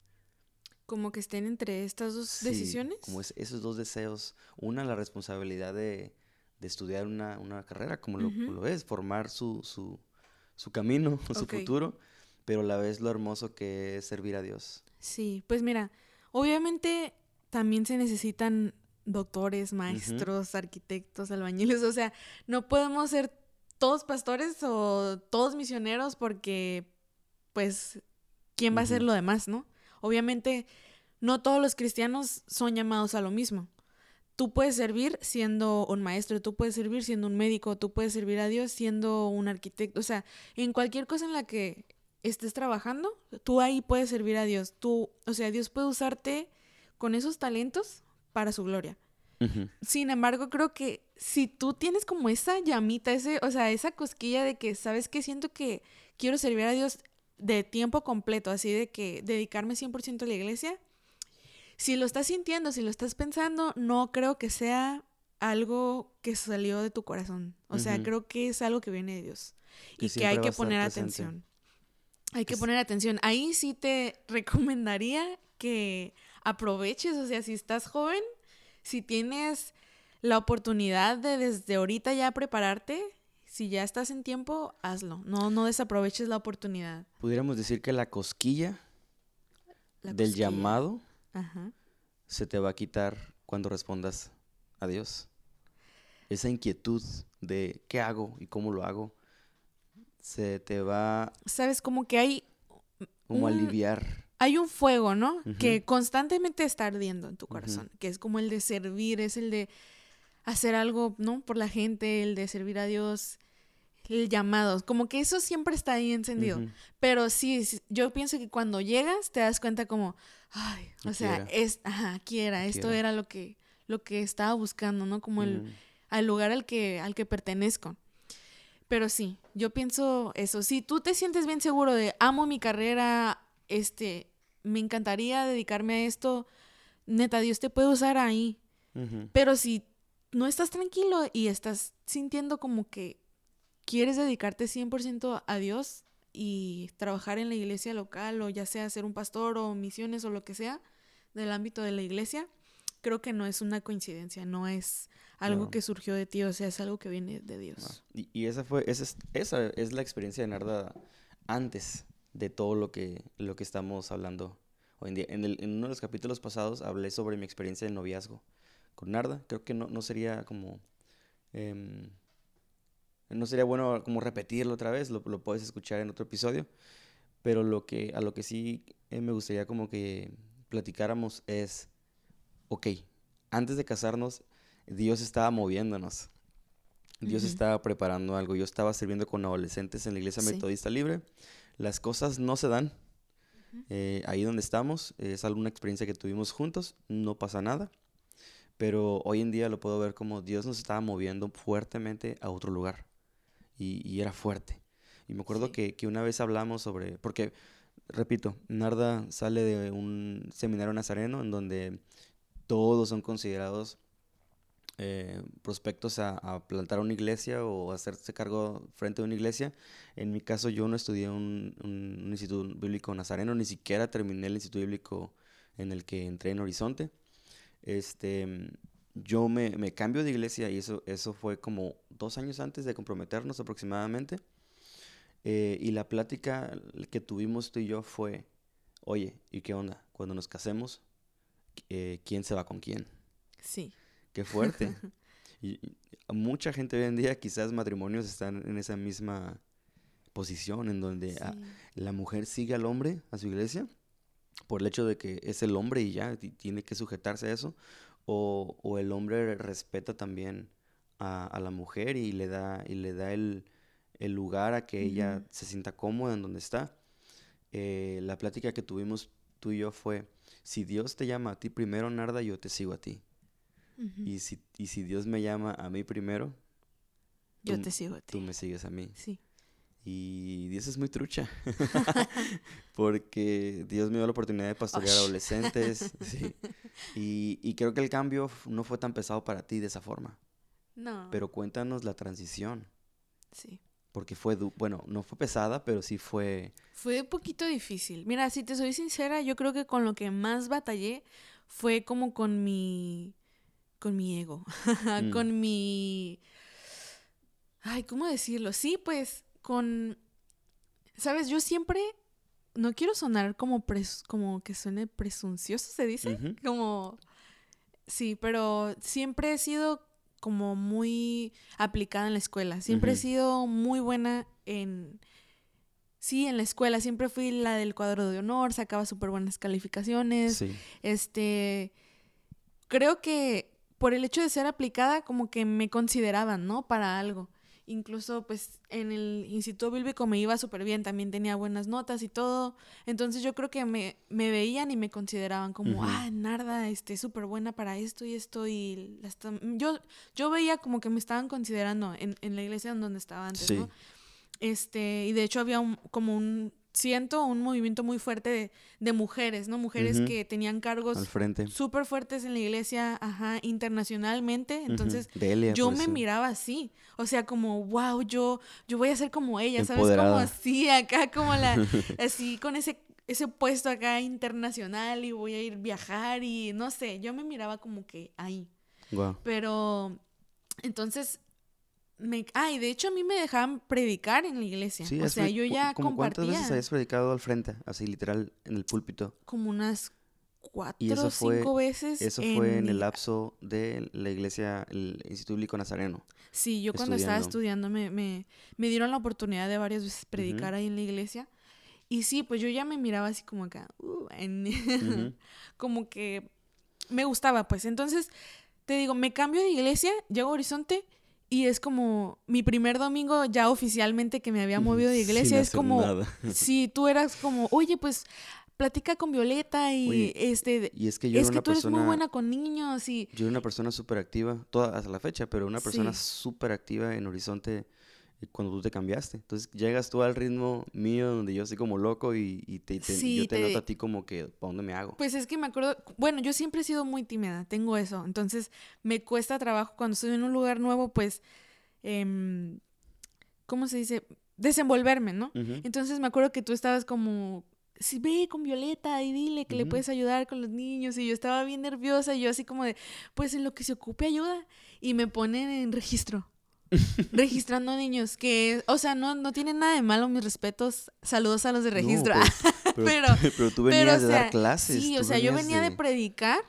S3: Como que estén entre estas dos decisiones.
S2: Como es, esos dos deseos. Una, la responsabilidad de, de estudiar una, una, carrera, como lo, lo, es, formar su, su, su camino, (laughs) su futuro pero a la vez lo hermoso que es servir a Dios.
S3: Sí, pues mira, obviamente también se necesitan doctores, maestros, arquitectos, albañiles, o sea, no podemos ser todos pastores o todos misioneros porque, pues, ¿quién va a hacer lo demás, no? Obviamente, no todos los cristianos son llamados a lo mismo. tú puedes servir siendo un maestro, tú puedes servir siendo un médico, tú puedes servir a Dios siendo un arquitecto, o sea, en cualquier cosa en la que estés trabajando, tú ahí puedes servir a Dios. Tú, o sea, Dios puede usarte con esos talentos para su gloria. Sin embargo, creo que si tú tienes como esa llamita, ese, o sea, esa cosquilla de que, ¿sabes qué? Siento que quiero servir a Dios de tiempo completo, así de que dedicarme 100% a la iglesia. Si lo estás sintiendo, si lo estás pensando, no creo que sea algo que salió de tu corazón. O sea, creo que es algo que viene de Dios y que hay que poner atención. Hay que poner atención. Ahí sí te (laughs) recomendaría que aproveches, o sea, si estás joven, si tienes la oportunidad de desde ahorita ya prepararte, si ya estás en tiempo, hazlo. No, no desaproveches la oportunidad.
S2: Pudiéramos decir que la cosquilla del llamado se te va a quitar cuando respondas a Dios. Esa inquietud de qué hago y cómo lo hago se te va...
S3: Sabes, como que hay...
S2: Como aliviar.
S3: Hay un fuego, ¿no? Que constantemente está ardiendo en tu corazón, que es como el de servir, es el de hacer algo, ¿no? Por la gente, el de servir a Dios, el llamado, como que eso siempre está ahí encendido. Pero sí, yo pienso que cuando llegas te das cuenta como, ay, o sea, es, ajá, quiera, esto era lo que, lo que estaba buscando, ¿no? Como el, al lugar al que, al que pertenezco. Pero sí, yo pienso eso. Si tú te sientes bien seguro de amo mi carrera, este, me encantaría dedicarme a esto, neta, Dios te puede usar ahí. Pero si no estás tranquilo y estás sintiendo como que quieres dedicarte 100% a Dios y trabajar en la iglesia local o ya sea ser un pastor o misiones o lo que sea del ámbito de la iglesia, creo que no es una coincidencia, no es algo que surgió de ti, o sea, es algo que viene de Dios.
S2: Y, esa fue, esa es, esa es la experiencia de Narda antes de todo lo que, lo que estamos hablando hoy en día. En, el, en uno de los capítulos pasados hablé sobre mi experiencia de noviazgo con Narda. Creo que no, no sería como... Em, no sería bueno como repetirlo otra vez, lo, lo, puedes escuchar en otro episodio. Pero lo que, a lo que sí eh, me gustaría como que platicáramos es, ok, antes de casarnos, Dios estaba moviéndonos. Dios estaba preparando algo. Yo estaba sirviendo con adolescentes en la iglesia metodista libre. Las cosas no se dan. Eh, ahí donde estamos, es alguna experiencia que tuvimos juntos, no pasa nada. Pero hoy en día lo puedo ver como Dios nos estaba moviendo fuertemente a otro lugar. Y, era fuerte. Y me acuerdo que, que, una vez hablamos sobre, porque, repito, Narda sale de un seminario nazareno en donde todos son considerados eh, prospectos a, plantar una iglesia o hacerse cargo frente a una iglesia. En mi caso yo no estudié un, instituto bíblico nazareno, ni siquiera terminé el instituto bíblico en el que entré en Horizonte. Este, yo me, me, cambio de iglesia y eso, eso fue como dos años antes de comprometernos aproximadamente. Eh, y la plática que tuvimos tú y yo fue, oye, ¿y qué onda? Cuando nos casemos, eh, ¿quién se va con quién?
S3: Sí.
S2: Qué fuerte. (laughs) y, mucha gente hoy en día, quizás matrimonios están en esa misma posición en donde la mujer sigue al hombre a su iglesia por el hecho de que es el hombre y ya tiene que sujetarse a eso, o, o el hombre respeta también a, a, la mujer y le da, y le da el, el lugar a que ella se sienta cómoda en donde está. Eh, la plática que tuvimos tú y yo fue, si Dios te llama a ti primero, Narda, yo te sigo a ti y, si, y si Dios me llama a mí primero,
S3: yo te sigo a ti.
S2: Tú me sigues a mí.
S3: Sí.
S2: Y Dios es muy trucha. (laughs) (laughs) Porque Dios me dio la oportunidad de pastorear adolescentes. (laughs) sí. y, y, creo que el cambio no fue tan pesado para ti de esa forma.
S3: No.
S2: Pero cuéntanos la transición.
S3: Sí.
S2: Porque fue, bueno, no fue pesada, pero sí fue...
S3: Fue un poquito difícil. Mira, si te soy sincera, yo creo que con lo que más batallé fue como con mi con mi ego, (laughs) mm. con mi... Ay, ¿cómo decirlo? Sí, pues con... Sabes, yo siempre... No quiero sonar como, como que suene presuncioso, se dice. Como... Sí, pero siempre he sido como muy aplicada en la escuela. Siempre he sido muy buena en... Sí, en la escuela siempre fui la del cuadro de honor, sacaba súper buenas calificaciones. Este, creo que por el hecho de ser aplicada, como que me consideraban, ¿no? Para algo. Incluso, pues, en el Instituto Bíblico me iba súper bien, también tenía buenas notas y todo. Entonces yo creo que me, me veían y me consideraban como, ah, Narda, este, súper buena para esto y esto. Y la está- yo, yo veía como que me estaban considerando en, en la iglesia en donde estaba antes,
S2: Sí.
S3: ¿no? Este, y de hecho había un, como un, siento un movimiento muy fuerte de, de mujeres, ¿no? Mujeres que tenían cargos súper fuertes en la iglesia, ajá, internacionalmente. Entonces,
S2: Delia,
S3: yo me miraba así. O sea, como, wow, yo, yo voy a ser como ella, ¿sabes? Como así, acá, como la, (laughs) así, con ese, ese puesto acá internacional y voy a ir viajar y no sé, yo me miraba como que ahí. Pero, entonces, me, ay, de hecho a mí me dejaban predicar en la iglesia.
S2: Sí,
S3: o sea, yo ya
S2: como ¿Cuántas veces
S3: compartía
S2: habías predicado al frente? Así, literal, en el púlpito.
S3: como unas cuatro o cinco veces.
S2: Eso fue en el lapso de la iglesia, el Instituto Bíblico Nazareno.
S3: Sí, yo cuando estaba
S2: estudiando.
S3: me, me, me dieron la oportunidad de varias veces predicar ahí en la iglesia. Y sí, pues yo ya me miraba así como acá, uh, en- (laughs) como que me gustaba, pues. Entonces, te digo, me cambio de iglesia, llego a Horizonte y es como mi primer domingo ya oficialmente que me había movido de
S2: Sin
S3: iglesia. es como,
S2: nada. (laughs)
S3: si tú eras como, oye, pues platica con Violeta y
S2: Oye,
S3: este,
S2: Y es que yo
S3: es
S2: era
S3: que
S2: una
S3: tú eres
S2: persona...
S3: muy buena con niños y
S2: Yo era una persona súper activa, toda hasta la fecha, pero una persona
S3: Sí.
S2: súper activa en Horizonte cuando tú te cambiaste. Entonces llegas tú al ritmo mío donde yo estoy como loco y, y te, te-
S3: Sí,
S2: yo te,
S3: te-
S2: noto a ti como que, ¿para dónde me hago?
S3: Pues es que me acuerdo, bueno, yo siempre he sido muy tímida, tengo eso, entonces me cuesta trabajo cuando estoy en un lugar nuevo, pues, em, ¿cómo se dice? Desenvolverme, ¿no? Entonces me acuerdo que tú estabas como, sí, ve con Violeta y dile que le puedes ayudar con los niños, y yo estaba bien nerviosa, y yo así como de, pues en lo que se ocupe ayuda, y me ponen en registro. Registrando niños que o sea no no tienen nada de malo mis respetos saludos a los de
S2: No,
S3: registro
S2: pero, (laughs)
S3: pero-
S2: pero (laughs) tú
S3: pero,
S2: venías
S3: o
S2: de dar clases.
S3: Sí, o sea, yo venía de... predicar,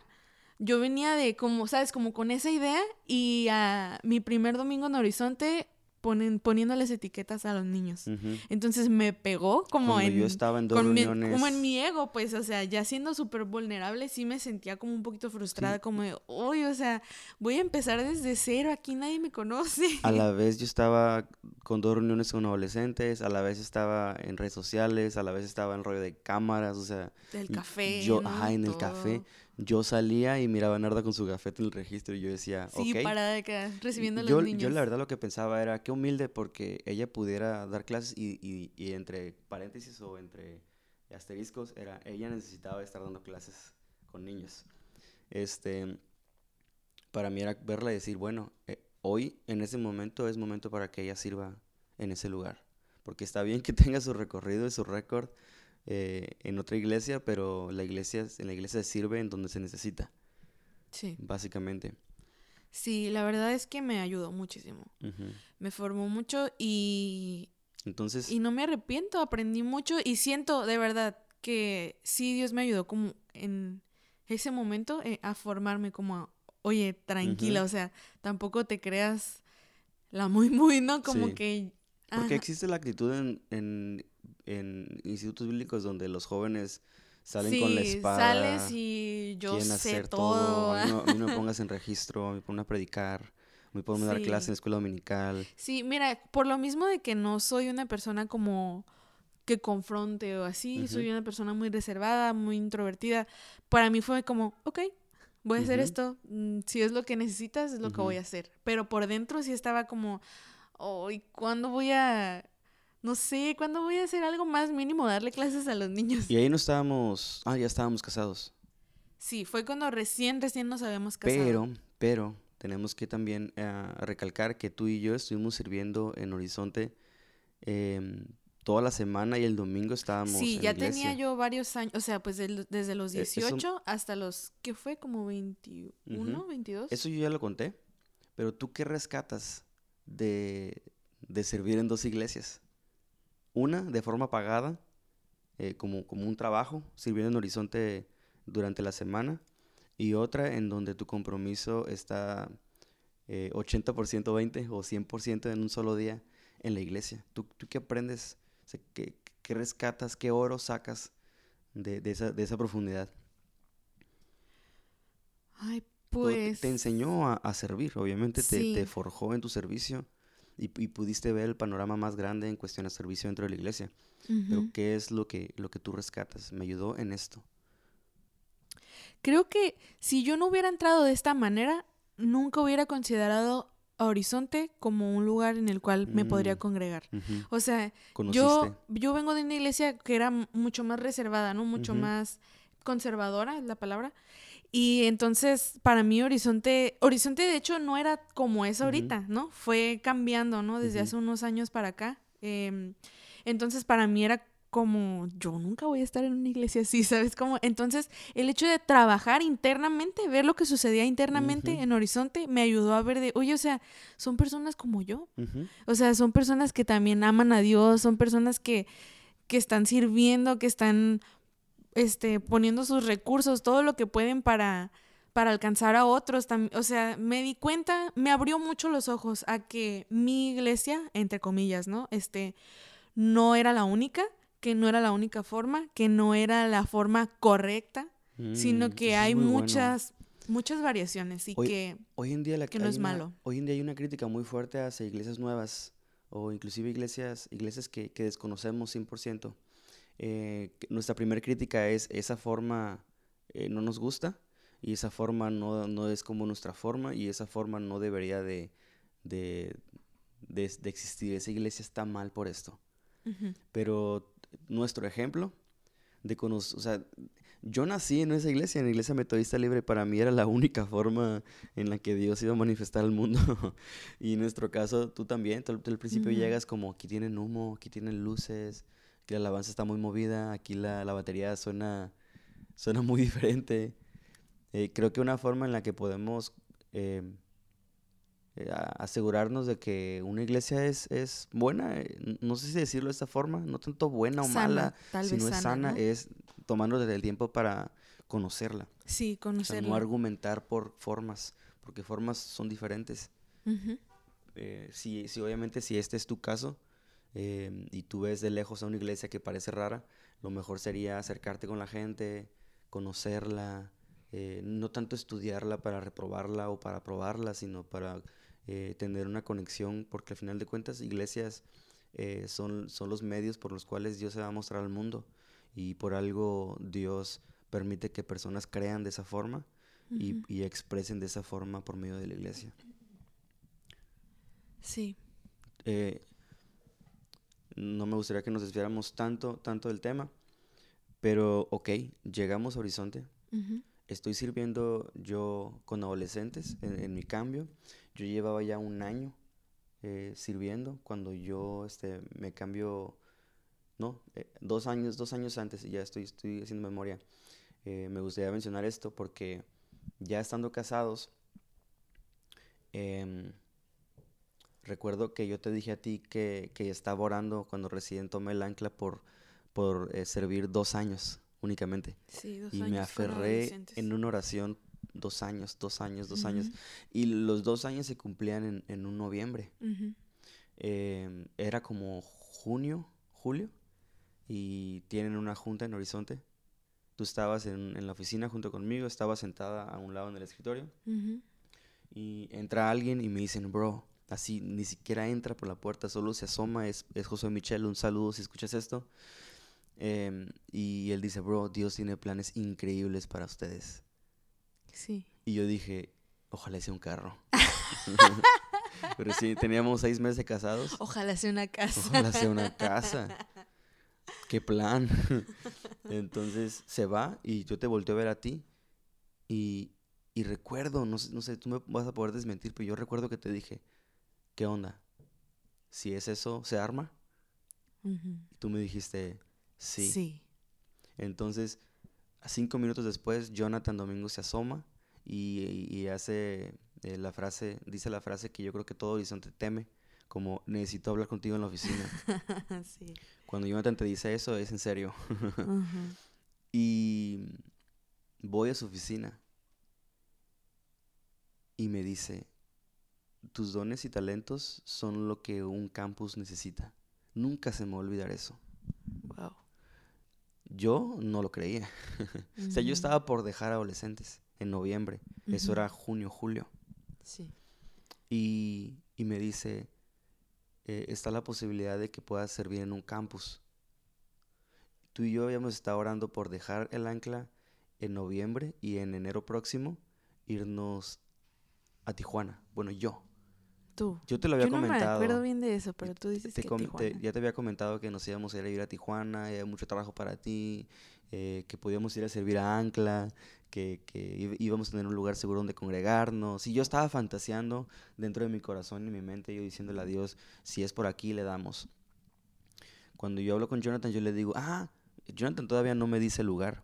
S3: yo venía de como, ¿sabes? Como con esa idea y a mi primer domingo en Horizonte ponen, poniéndoles etiquetas a los niños.
S2: Ujú.
S3: Entonces me pegó como
S2: Cuando
S3: en...
S2: yo estaba en dos
S3: con mi- como en mi ego, pues, o sea, ya siendo súper vulnerable, sí me sentía como un poquito frustrada, como de, uy, o sea, voy a empezar desde cero, aquí nadie me conoce.
S2: A la (laughs) vez yo estaba con dos reuniones con adolescentes, a la vez estaba en redes sociales, a la vez estaba en rollo de cámaras, o sea,
S3: Del café.
S2: yo,
S3: ¿no?
S2: ajá, en el
S3: Todo.
S2: café, yo salía y miraba a Narda con su gafete en el registro y yo decía,
S3: Sí,
S2: ok.
S3: parada de acá, recibiendo a los
S2: yo,
S3: niños.
S2: yo la verdad lo que pensaba era qué humilde porque ella pudiera dar clases y, y- y entre paréntesis o entre asteriscos era ella necesitaba estar dando clases con niños. Este, para mí era verla y decir, bueno, eh, hoy en ese momento es momento para que ella sirva en ese lugar. Porque está bien que (laughs) tenga su recorrido y su récord eh, en otra iglesia, pero la iglesia, en la iglesia se sirve en donde se necesita,
S3: Sí.
S2: básicamente.
S3: Sí, la verdad es que me ayudó muchísimo. Me formó mucho y,
S2: Entonces,
S3: y no me arrepiento, aprendí mucho y siento de verdad que sí Dios me ayudó como en ese momento eh, a formarme como, oye, tranquila, o sea, tampoco te creas la muy muy, ¿no? Como
S2: Sí.
S3: que...
S2: Porque existe la actitud en, en, en institutos bíblicos donde los jóvenes salen con la
S3: sí,
S2: espada,
S3: sales y yo sé
S2: hacer
S3: todo.
S2: A mí, no, a mí no me (laughs) pongas en registro, me pones a predicar, me pones a dar
S3: Sí.
S2: clases en la escuela dominical.
S3: Sí, mira, por lo mismo de que no soy una persona como que confronte o así,
S2: Ujú.
S3: soy una persona muy reservada, muy introvertida, para mí fue como, ok, voy a hacer
S2: Ujú.
S3: esto, mm, si es lo que necesitas, es lo que
S2: Ujú.
S3: voy a hacer. Pero por dentro sí estaba como, hoy ¿cuándo voy a, no sé, cuándo voy a hacer algo más mínimo, darle clases a los niños?
S2: Y ahí no estábamos, ah, ya estábamos casados.
S3: Sí, fue cuando recién, recién nos habíamos casado.
S2: Pero, pero, tenemos que también eh, recalcar que tú y yo estuvimos sirviendo en Horizonte em, toda la semana y el domingo estábamos
S3: Sí,
S2: en
S3: ya
S2: iglesia.
S3: tenía yo varios años, o sea, pues del- desde los
S2: E- eso-
S3: 18 hasta los, ¿qué fue? Como 21,
S2: Ujú.
S3: 22.
S2: Eso yo ya lo conté, pero tú qué rescatas de, de servir en dos iglesias? Una de forma pagada, eh, como, como un trabajo, sirviendo en Horizonte durante la semana, y otra en donde tu compromiso está eh, 80%, 20 o 100% en un solo día en la iglesia. ¿Tú, tú qué aprendes? O sea, ¿qué, qué rescatas? ¿Qué oro sacas de, de esa, de esa profundidad?
S3: Ay,
S2: te-
S3: Pues
S2: te, enseñó a, a servir, obviamente te, forjó en tu servicio y, y pudiste ver el panorama más grande en cuestión de servicio dentro de la iglesia. Pero. ¿qué es lo que, lo que tú rescatas? Me ayudó en esto.
S3: creo que si yo no hubiera entrado de esta manera, nunca hubiera considerado a Horizonte como un lugar en el cual me podría
S2: Mm.
S3: congregar. O sea,
S2: ¿Conociste?
S3: yo, yo vengo de una iglesia que era mucho más reservada, ¿no? Mucho más conservadora, es la palabra. Y entonces, para mí, Horizonte, Horizonte de hecho no era como es ahorita, ¿no? Fue cambiando, ¿no? Desde hace unos años para acá. Em, entonces, para mí era como, yo nunca voy a estar en una iglesia así, (laughs) ¿sabes? Como, entonces, el hecho de trabajar internamente, ver lo que sucedía internamente en Horizonte, me ayudó a ver de, oye, o sea, son personas como yo. O sea, son personas que también aman a Dios, son personas que, que están sirviendo, que están este, poniendo sus recursos, todo lo que pueden para, para alcanzar a otros. O sea, me di cuenta, me abrió mucho los ojos a que mi iglesia, entre comillas, ¿no? Este, no era la única, que no era la única forma, que no era la forma correcta, sino
S2: Mm,
S3: que
S2: eso es
S3: hay
S2: bueno.
S3: muchas, muchas variaciones y
S2: Oye,
S3: que...
S2: Hoy en día la
S3: que no es
S2: una-
S3: malo.
S2: Hoy en día hay una crítica muy fuerte hacia iglesias nuevas o inclusive iglesias, iglesias que, que desconocemos 100%. Eh, nuestra primera crítica es esa forma eh, no nos gusta y esa forma no, no es como nuestra forma y esa forma no debería de, de, de- de existir. Esa iglesia está mal por esto.
S3: Ujú,
S2: Pero nuestro ejemplo de conocer, o sea, yo nací en esa iglesia, en la iglesia metodista libre, para mí era la única forma en la que Dios iba a manifestar al mundo. (laughs) y en nuestro caso, tú también, tú, tú al principio
S3: Ujú.
S2: llegas como, aquí tienen humo, aquí tienen luces, aquí la alabanza está muy movida, aquí la, la batería suena, suena muy (laughs) diferente. Eh, creo que una forma en la que podemos eh, eh, asegurarnos de que una iglesia es, es buena, eh, no sé si decirlo de esta forma, no tanto buena o
S3: Sana,
S2: mala,
S3: tal
S2: si
S3: vez
S2: no es
S3: sana, ¿no?
S2: es tomándote el tiempo para conocerla.
S3: Sí,
S2: O sea, no argumentar por formas, porque formas son diferentes.
S3: Ujú,
S2: Eh, si, si obviamente si este es tu caso eh, y tú ves de lejos a una iglesia que parece rara, lo mejor sería acercarte con la gente, conocerla, eh, no tanto estudiarla para reprobarla o para aprobarla, sino para eh, tener una conexión, porque al final de cuentas iglesias eh, son, son los medios por los cuales Dios se va a mostrar al mundo y por algo Dios permite que personas crean de esa forma y, y expresen de esa forma por medio de la iglesia.
S3: Sí.
S2: Eh, no me gustaría que nos desviáramos tanto, tanto del tema, pero ok, llegamos a Horizonte. Estoy sirviendo yo con adolescentes en, en mi cambio. Yo llevaba ya un año eh, sirviendo cuando yo este, me cambio, no, eh, dos años, dos años antes, y ya estoy, estoy haciendo memoria. Eh, me gustaría mencionar esto porque ya estando casados, em, recuerdo que yo te dije a ti que, que estaba orando cuando recién tomé el ancla por, por eh, servir dos años únicamente.
S3: Sí, dos
S2: Y me
S3: años
S2: aferré en una oración dos años, dos años, dos años. Y los dos años se cumplían en, en un noviembre. Em, era como junio, julio. Y tienen una junta en Horizonte. Tú estabas en, en la oficina junto conmigo, estaba sentada a un lado en el escritorio. Y entra alguien y me dicen, bro, así ni siquiera entra por la puerta, solo se asoma, es, es José Michel, un saludo si escuchas esto. Em, y él dice, bro, Dios tiene planes increíbles para ustedes.
S3: Sí.
S2: Y yo dije, ojalá sea un carro. (laughs) Pero sí, teníamos seis meses de casados.
S3: Ojalá sea una casa.
S2: Ojalá sea una casa. (laughs) Qué plan. Entonces se va y yo te volteo a ver a ti. Y, y recuerdo, no sé, no sé, tú me vas a poder desmentir, pero yo recuerdo que te dije, ¿qué onda? Si es eso, ¿se arma? Y tú me dijiste, sí.
S3: Sí.
S2: Entonces, a cinco minutos después, Jonathan Domingo se asoma y, y hace eh, la frase, dice la frase que yo creo que todo horizonte teme, como necesito hablar contigo en la oficina. (laughs)
S3: sí.
S2: Cuando Jonathan te dice eso, es en serio. (laughs) Y voy a su oficina y me dice, tus dones y talentos son lo que un campus necesita. Nunca se me va a olvidar eso.
S3: Wow.
S2: Yo no lo creía. (laughs) O sea, yo estaba por dejar adolescentes. en noviembre. Eso era junio, julio.
S3: Sí.
S2: Y, y me dice, eh, está la posibilidad de que puedas servir en un campus. Tú y yo habíamos estado orando por dejar el ancla en noviembre y en enero próximo irnos a Tijuana. Bueno, yo.
S3: Tú.
S2: Yo te lo había
S3: Yo no me
S2: comentado.
S3: acuerdo bien de eso, pero tú dices
S2: Te
S3: que
S2: te- ya te había comentado que nos íbamos a ir a ir a Tijuana, y hay mucho trabajo para ti, eh, que podíamos ir a servir a Ancla, que, que íbamos a tener un lugar seguro donde congregarnos. Y yo estaba fantaseando dentro de mi corazón y mi mente, yo diciéndole a Dios, si es por aquí, le damos. Cuando yo hablo con Jonathan, yo le digo, ah, Jonathan todavía no me dice el lugar.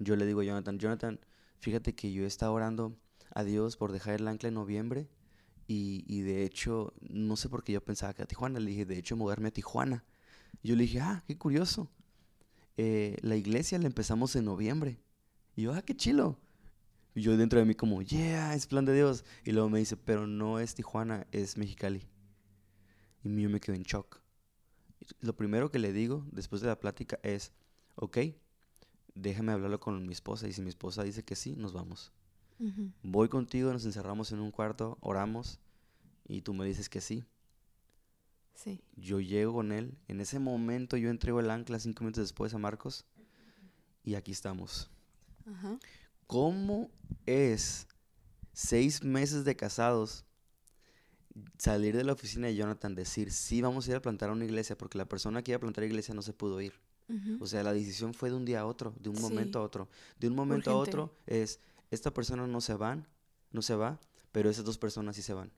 S2: Yo le digo a Jonathan, Jonathan, fíjate que yo estaba orando a Dios por dejar el ancla en noviembre y, y de hecho, no sé por qué yo pensaba que a Tijuana. Le dije, de hecho, mudarme a Tijuana. Y yo le dije, ah, qué curioso. Eh, la iglesia la empezamos en noviembre. Y yo, ah, qué chilo. Y yo dentro de mí como, yeah, es plan de Dios. Y luego me dice, pero no es Tijuana, es Mexicali. Y yo me quedo en shock. Lo primero que le digo después de la plática es, ok, déjame hablarlo con mi esposa. Y si mi esposa dice que sí, nos vamos. Voy contigo, nos encerramos en un cuarto, oramos y tú me dices que sí.
S3: Sí.
S2: Yo llego con él. En ese momento yo entrego el ancla cinco minutos después a Marcos y aquí estamos.
S3: Ajá.
S2: ¿Cómo es seis meses de casados salir de la oficina de Jonathan, decir sí vamos a ir a plantar una iglesia porque la persona que iba a plantar iglesia no se pudo ir? O sea, la decisión fue de un día a otro, de un
S3: Sí.
S2: momento a otro. De un momento a otro es, esta persona no se van, no se va, pero esas dos personas sí se van.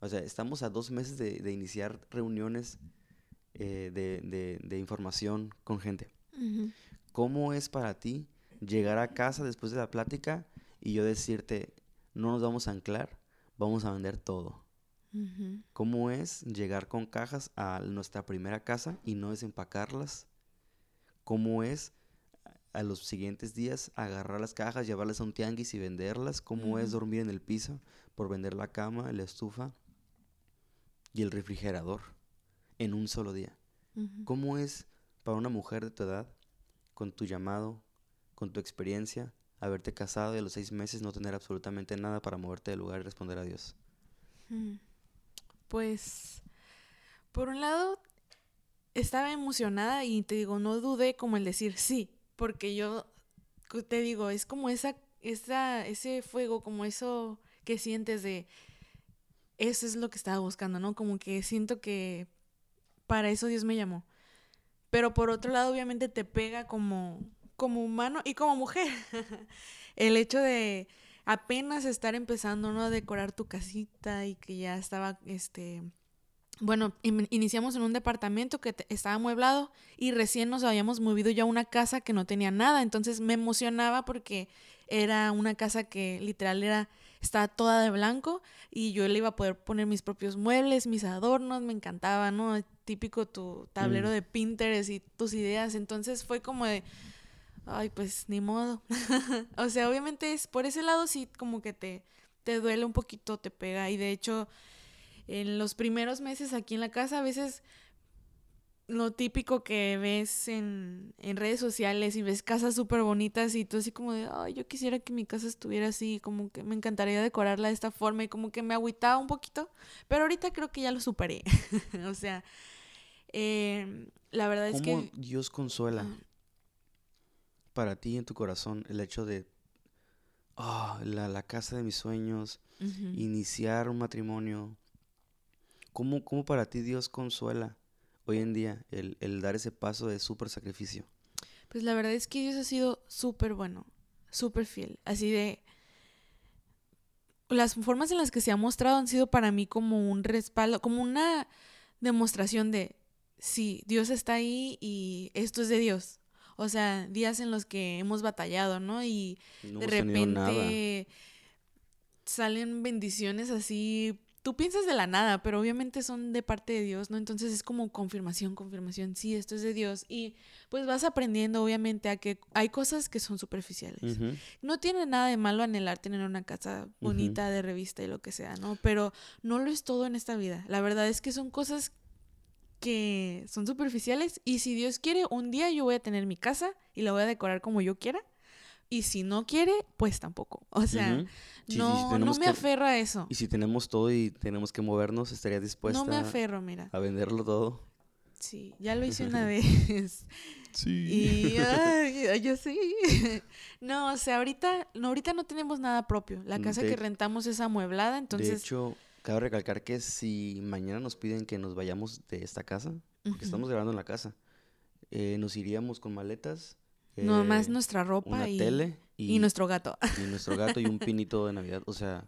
S2: O sea, estamos a dos meses de, de iniciar reuniones eh, de, de- de información con gente. ¿Cómo es para ti llegar a casa después de la plática y yo decirte, no nos vamos a anclar, vamos a vender todo? ¿Cómo es llegar con cajas a nuestra primera casa y no desempacarlas? ¿Cómo es a los siguientes días agarrar las cajas, llevarlas a un tianguis y venderlas? ¿Cómo es dormir en el piso por vender la cama, la estufa y el refrigerador en un solo día? ¿Cómo es para una mujer de tu edad, con tu llamado, con tu experiencia, haberte casado y a los seis meses no tener absolutamente nada para moverte del lugar y responder a Dios?
S3: Pues, por un lado, estaba emocionada y te digo, no dudé como el decir sí, porque yo te digo, es como esa, esa, ese fuego, como eso que sientes de, eso es lo que estaba buscando, ¿no? Como que siento que para eso Dios me llamó. Pero por otro lado, obviamente te pega como, como humano y como mujer. (laughs) El hecho de apenas estar empezando, ¿no? A decorar tu casita y que ya estaba, este... Bueno, in- iniciamos en un departamento que estaba amueblado y recién nos habíamos movido ya a una casa que no tenía nada. Entonces me emocionaba porque era una casa que literal era, estaba toda de blanco y yo le iba a poder poner mis propios muebles, mis adornos, me encantaba, ¿no? Típico tu tablero
S2: Mm.
S3: de Pinterest y tus ideas. Entonces fue como de, ay, pues ni modo. (laughs) o sea, obviamente es por ese lado sí como que te, te duele un poquito, te pega. Y de hecho, en los primeros meses aquí en la casa, a veces lo típico que ves en, en redes sociales y ves casas súper bonitas y tú así como de, ay, yo quisiera que mi casa estuviera así, como que me encantaría decorarla de esta forma y como que me agüitaba un poquito, pero ahorita creo que ya lo superé. (laughs) o sea, eh, la verdad es
S2: ¿Cómo
S3: que...
S2: Dios consuela
S3: Ah.
S2: para ti en tu corazón el hecho de ah, la, la casa de mis sueños, iniciar un matrimonio? ¿Cómo, cómo para ti Dios consuela hoy en día el, el dar ese paso de súper sacrificio?
S3: Pues la verdad es que Dios ha sido súper bueno, súper fiel. Así de... Las formas en las que se ha mostrado han sido para mí como un respaldo, como una demostración de, sí, Dios está ahí y esto es de Dios. O sea, días en los que hemos batallado, ¿no? Y
S2: No
S3: de repente salen bendiciones así. Tú piensas de la nada, pero obviamente son de parte de Dios, ¿no? Entonces es como confirmación, confirmación. Sí, esto es de Dios. Y pues vas aprendiendo, obviamente, a que hay cosas que son superficiales. No tiene nada de malo anhelar tener una casa bonita de revista y lo que sea, ¿no? Pero no lo es todo en esta vida. La verdad es que son cosas que son superficiales y si Dios quiere, un día yo voy a tener mi casa y la voy a decorar como yo quiera. Y si no quiere, pues tampoco. (laughs) O sea.
S2: Sí, sí, sí,
S3: no, no me
S2: que-
S3: aferro a eso.
S2: Y si tenemos todo y tenemos que movernos, estaría dispuesta
S3: No me aferro, mira.
S2: a venderlo todo.
S3: Sí, ya lo hice una (laughs) vez. Y ay, ay, yo sí. (laughs) No, o sea, ahorita no, ahorita no tenemos nada propio. La
S2: Mm,
S3: casa
S2: de-
S3: que rentamos es amueblada,
S2: de
S3: entonces
S2: hecho, cabe recalcar que si mañana nos piden que nos vayamos de esta casa, porque estamos grabando en la casa, eh, nos iríamos con maletas,
S3: nomás
S2: eh,
S3: nuestra ropa
S2: una
S3: y,
S2: tele y,
S3: y nuestro gato. (laughs)
S2: y nuestro gato y un pinito de Navidad. O sea,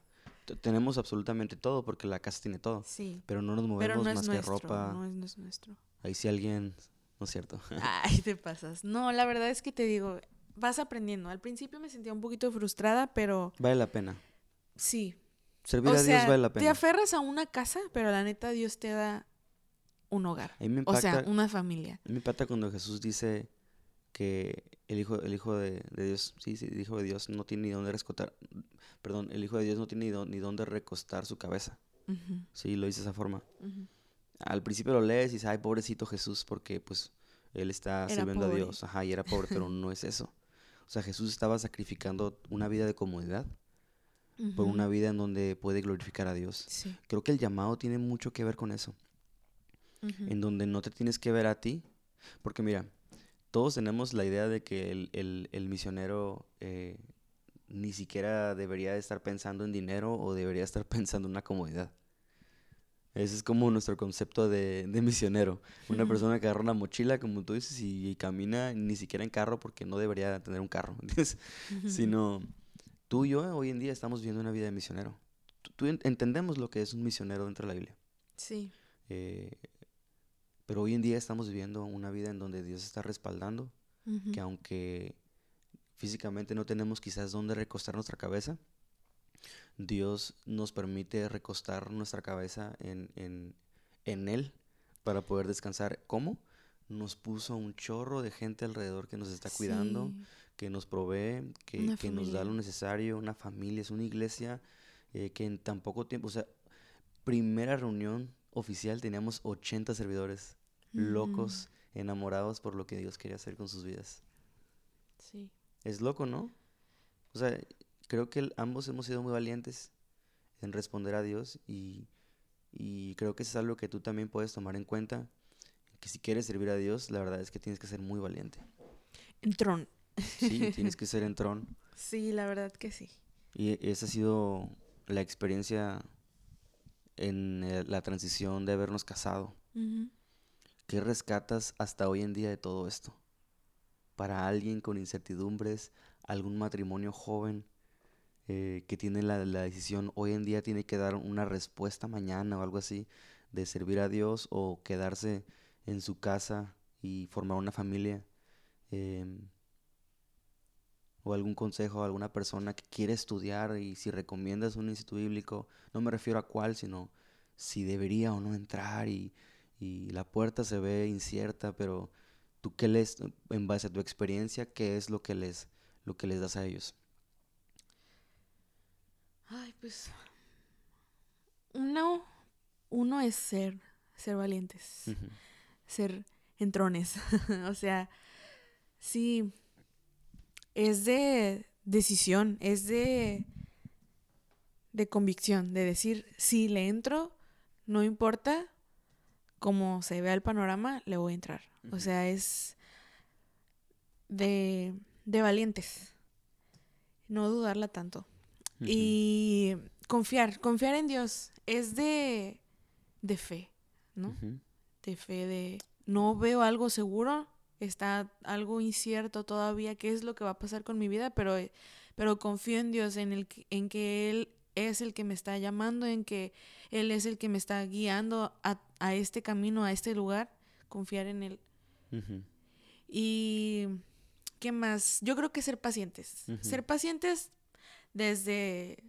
S2: tenemos absolutamente todo porque la casa tiene todo.
S3: Sí,
S2: Pero no nos movemos
S3: no
S2: más
S3: nuestro.
S2: que ropa.
S3: No es, no es nuestro.
S2: Ahí si alguien, no es cierto. (laughs)
S3: Ay, te pasas. No, la verdad es que te digo, vas aprendiendo. Al principio me sentía un poquito frustrada, pero
S2: vale la pena.
S3: sí.
S2: Servir
S3: O
S2: a Dios
S3: sea,
S2: vale la
S3: te
S2: pena.
S3: aferras a una casa, pero la neta Dios te da un hogar. O sea, una familia.
S2: a mí me impacta cuando Jesús dice que el hijo, el hijo de, de Dios, sí, sí, el hijo de Dios no tiene ni dónde rescotar, perdón, el hijo de Dios no tiene ni, dó- ni dónde recostar su cabeza. Sí, lo dice de esa forma. Al principio lo lees y dices, ay, pobrecito Jesús, porque pues él está
S3: Era
S2: sirviendo
S3: pobre.
S2: a Dios. Ajá, y era pobre, pero no es eso. O sea, Jesús estaba sacrificando una vida de comodidad por una vida en donde puede glorificar a Dios.
S3: Sí.
S2: Creo que el llamado tiene mucho que ver con eso, en donde no te tienes que ver a ti, porque mira, todos tenemos la idea de que el, el- el misionero eh, ni siquiera debería de estar pensando en dinero o debería estar (laughs) pensando en una comodidad. Ese es como nuestro concepto de, de misionero. Una persona que agarra una mochila, como tú dices, y, y camina ni siquiera en carro porque no debería tener un carro. (laughs) Sino tú y yo hoy en día estamos viviendo una vida de misionero. Tú, tú en- entendemos lo que es un misionero dentro de la Biblia.
S3: Sí.
S2: Eh, pero hoy en día estamos viviendo una vida en donde Dios está respaldando, que aunque físicamente no tenemos quizás dónde recostar nuestra cabeza, Dios nos permite recostar nuestra cabeza en, en, en Él para poder descansar. ¿Cómo? Nos puso un chorro de gente alrededor que nos está cuidando,
S3: Sí.
S2: que nos provee, que, que nos da lo necesario, una familia, es una iglesia eh, que en tan poco tiempo, o sea, primera reunión oficial teníamos 80 servidores locos, enamorados por lo que Dios quería hacer con sus vidas.
S3: Sí.
S2: Es loco, ¿no? O sea, creo que ambos hemos sido muy valientes en responder a Dios y, y creo que eso es algo que tú también puedes tomar en cuenta, que si quieres servir a Dios, la verdad es que tienes que ser muy valiente.
S3: En Tron.
S2: Sí, tienes que (laughs) ser entrón.
S3: Sí, la verdad que sí.
S2: Y esa ha sido la experiencia en eh, la transición de habernos casado. ¿Qué rescatas hasta hoy en día de todo esto? Para alguien con incertidumbres, algún matrimonio joven eh, que tiene la, la decisión hoy en día tiene que dar una respuesta mañana o algo así de servir a Dios o quedarse en su casa y formar una familia. em, o algún consejo a alguna persona que quiere estudiar y si recomiendas un instituto bíblico, no me refiero a cuál, sino si debería o no entrar y, y la puerta se ve incierta, pero tú qué les, en base a tu experiencia, qué es lo que les, lo que les das a ellos.
S3: Ay, pues. Uno, uno es ser, ser valientes, ser entrones. (laughs) o sea, sí, es de decisión, es de, de convicción, de decir, si le entro, no importa cómo se vea el panorama, le voy a entrar. O sea, es de, de valientes, no dudarla tanto. Y confiar, confiar en Dios es de, de fe, ¿no? De fe, de no veo algo seguro, está algo incierto todavía, qué es lo que va a pasar con mi vida, pero, pero confío en Dios, en, el, que- en que Él es el que me está llamando, en que Él es el que me está guiando a, a este camino, a este lugar, confiar en Él. Y ¿qué más? Yo creo que ser pacientes. Ser pacientes desde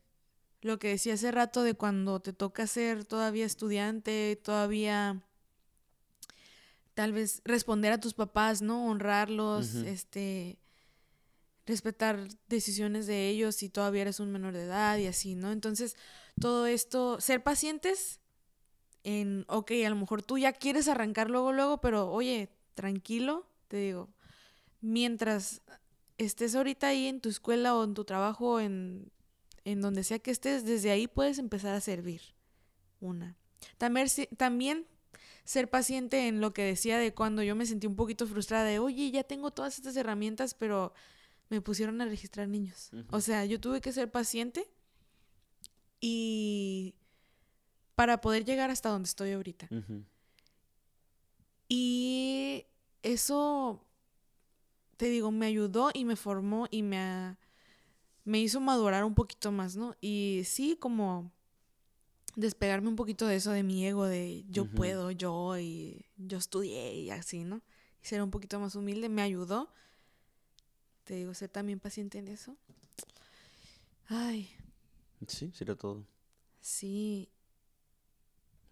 S3: lo que decía hace rato de cuando te toca ser todavía estudiante, todavía tal vez responder a tus papás, ¿no? Honrarlos, este respetar decisiones de ellos si todavía eres un menor de edad y así, ¿no? Entonces, todo esto, ser pacientes en, ok, a lo mejor tú ya quieres arrancar luego, luego, pero oye, tranquilo, te digo, mientras estés ahorita ahí en tu escuela o en tu trabajo, en, en donde sea que estés, desde ahí puedes empezar a servir. Una. También, también ser paciente en lo que decía de cuando yo me sentí un poquito frustrada de, oye, ya tengo todas estas herramientas, pero me pusieron a registrar niños. O sea, yo tuve que ser paciente y para poder llegar hasta donde estoy ahorita. Y eso, te digo, me ayudó y me formó y me, me hizo madurar un poquito más, ¿no? Y sí, como despegarme un poquito de eso de mi ego, de yo puedo, yo y yo estudié y así, ¿no? Y ser un poquito más humilde me ayudó. Te digo, ser también paciente en eso. Ay,
S2: Sí, sería todo.
S3: sí,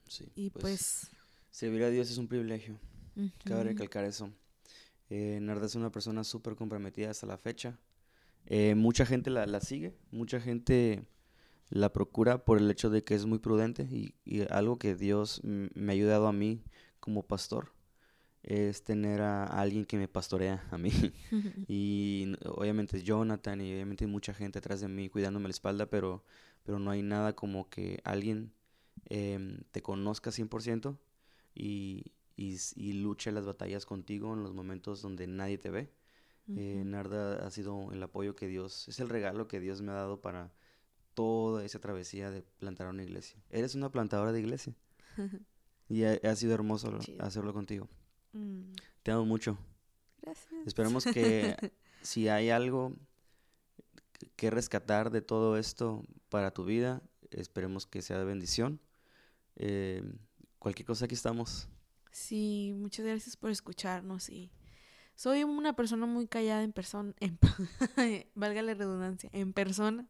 S2: Sí.
S3: y pues...
S2: Servir a Dios es un privilegio. Cabe
S3: ujú.
S2: recalcar eso. Eh, Narda es una persona súper comprometida hasta la fecha. Eh, mucha gente la, la sigue, mucha gente la procura por el hecho de que es muy prudente y, y algo que Dios me ha ayudado a mí como pastor es tener a alguien que me pastorea a mí. (laughs) Y obviamente es Jonathan y obviamente hay mucha gente atrás de mí cuidándome la espalda, pero, pero no hay nada como que alguien em, te conozca 100% y, y, y luche las batallas contigo en los momentos donde nadie te ve. Eh. Narda ha sido el apoyo que Dios, es el regalo que Dios me ha dado para toda esa travesía de plantar una iglesia. Eres una plantadora de iglesia (laughs) y ha, ha sido hermoso
S3: Chido.
S2: hacerlo contigo.
S3: Mm,
S2: Te amo mucho.
S3: Gracias.
S2: Esperemos que (laughs) si hay algo que rescatar de todo esto para tu vida, esperemos que sea de bendición. Eh, cualquier cosa aquí estamos.
S3: Sí, muchas gracias por escucharnos y soy una persona muy callada en persona, en, (laughs) valga la redundancia, en persona,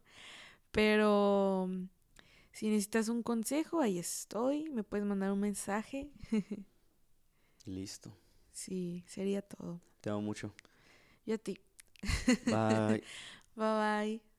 S3: pero mm, si necesitas un consejo, ahí estoy, me puedes mandar un mensaje. (laughs)
S2: Listo.
S3: Sí, sería todo.
S2: Te amo mucho.
S3: Y a ti.
S2: Bye. (laughs)
S3: Bye bye.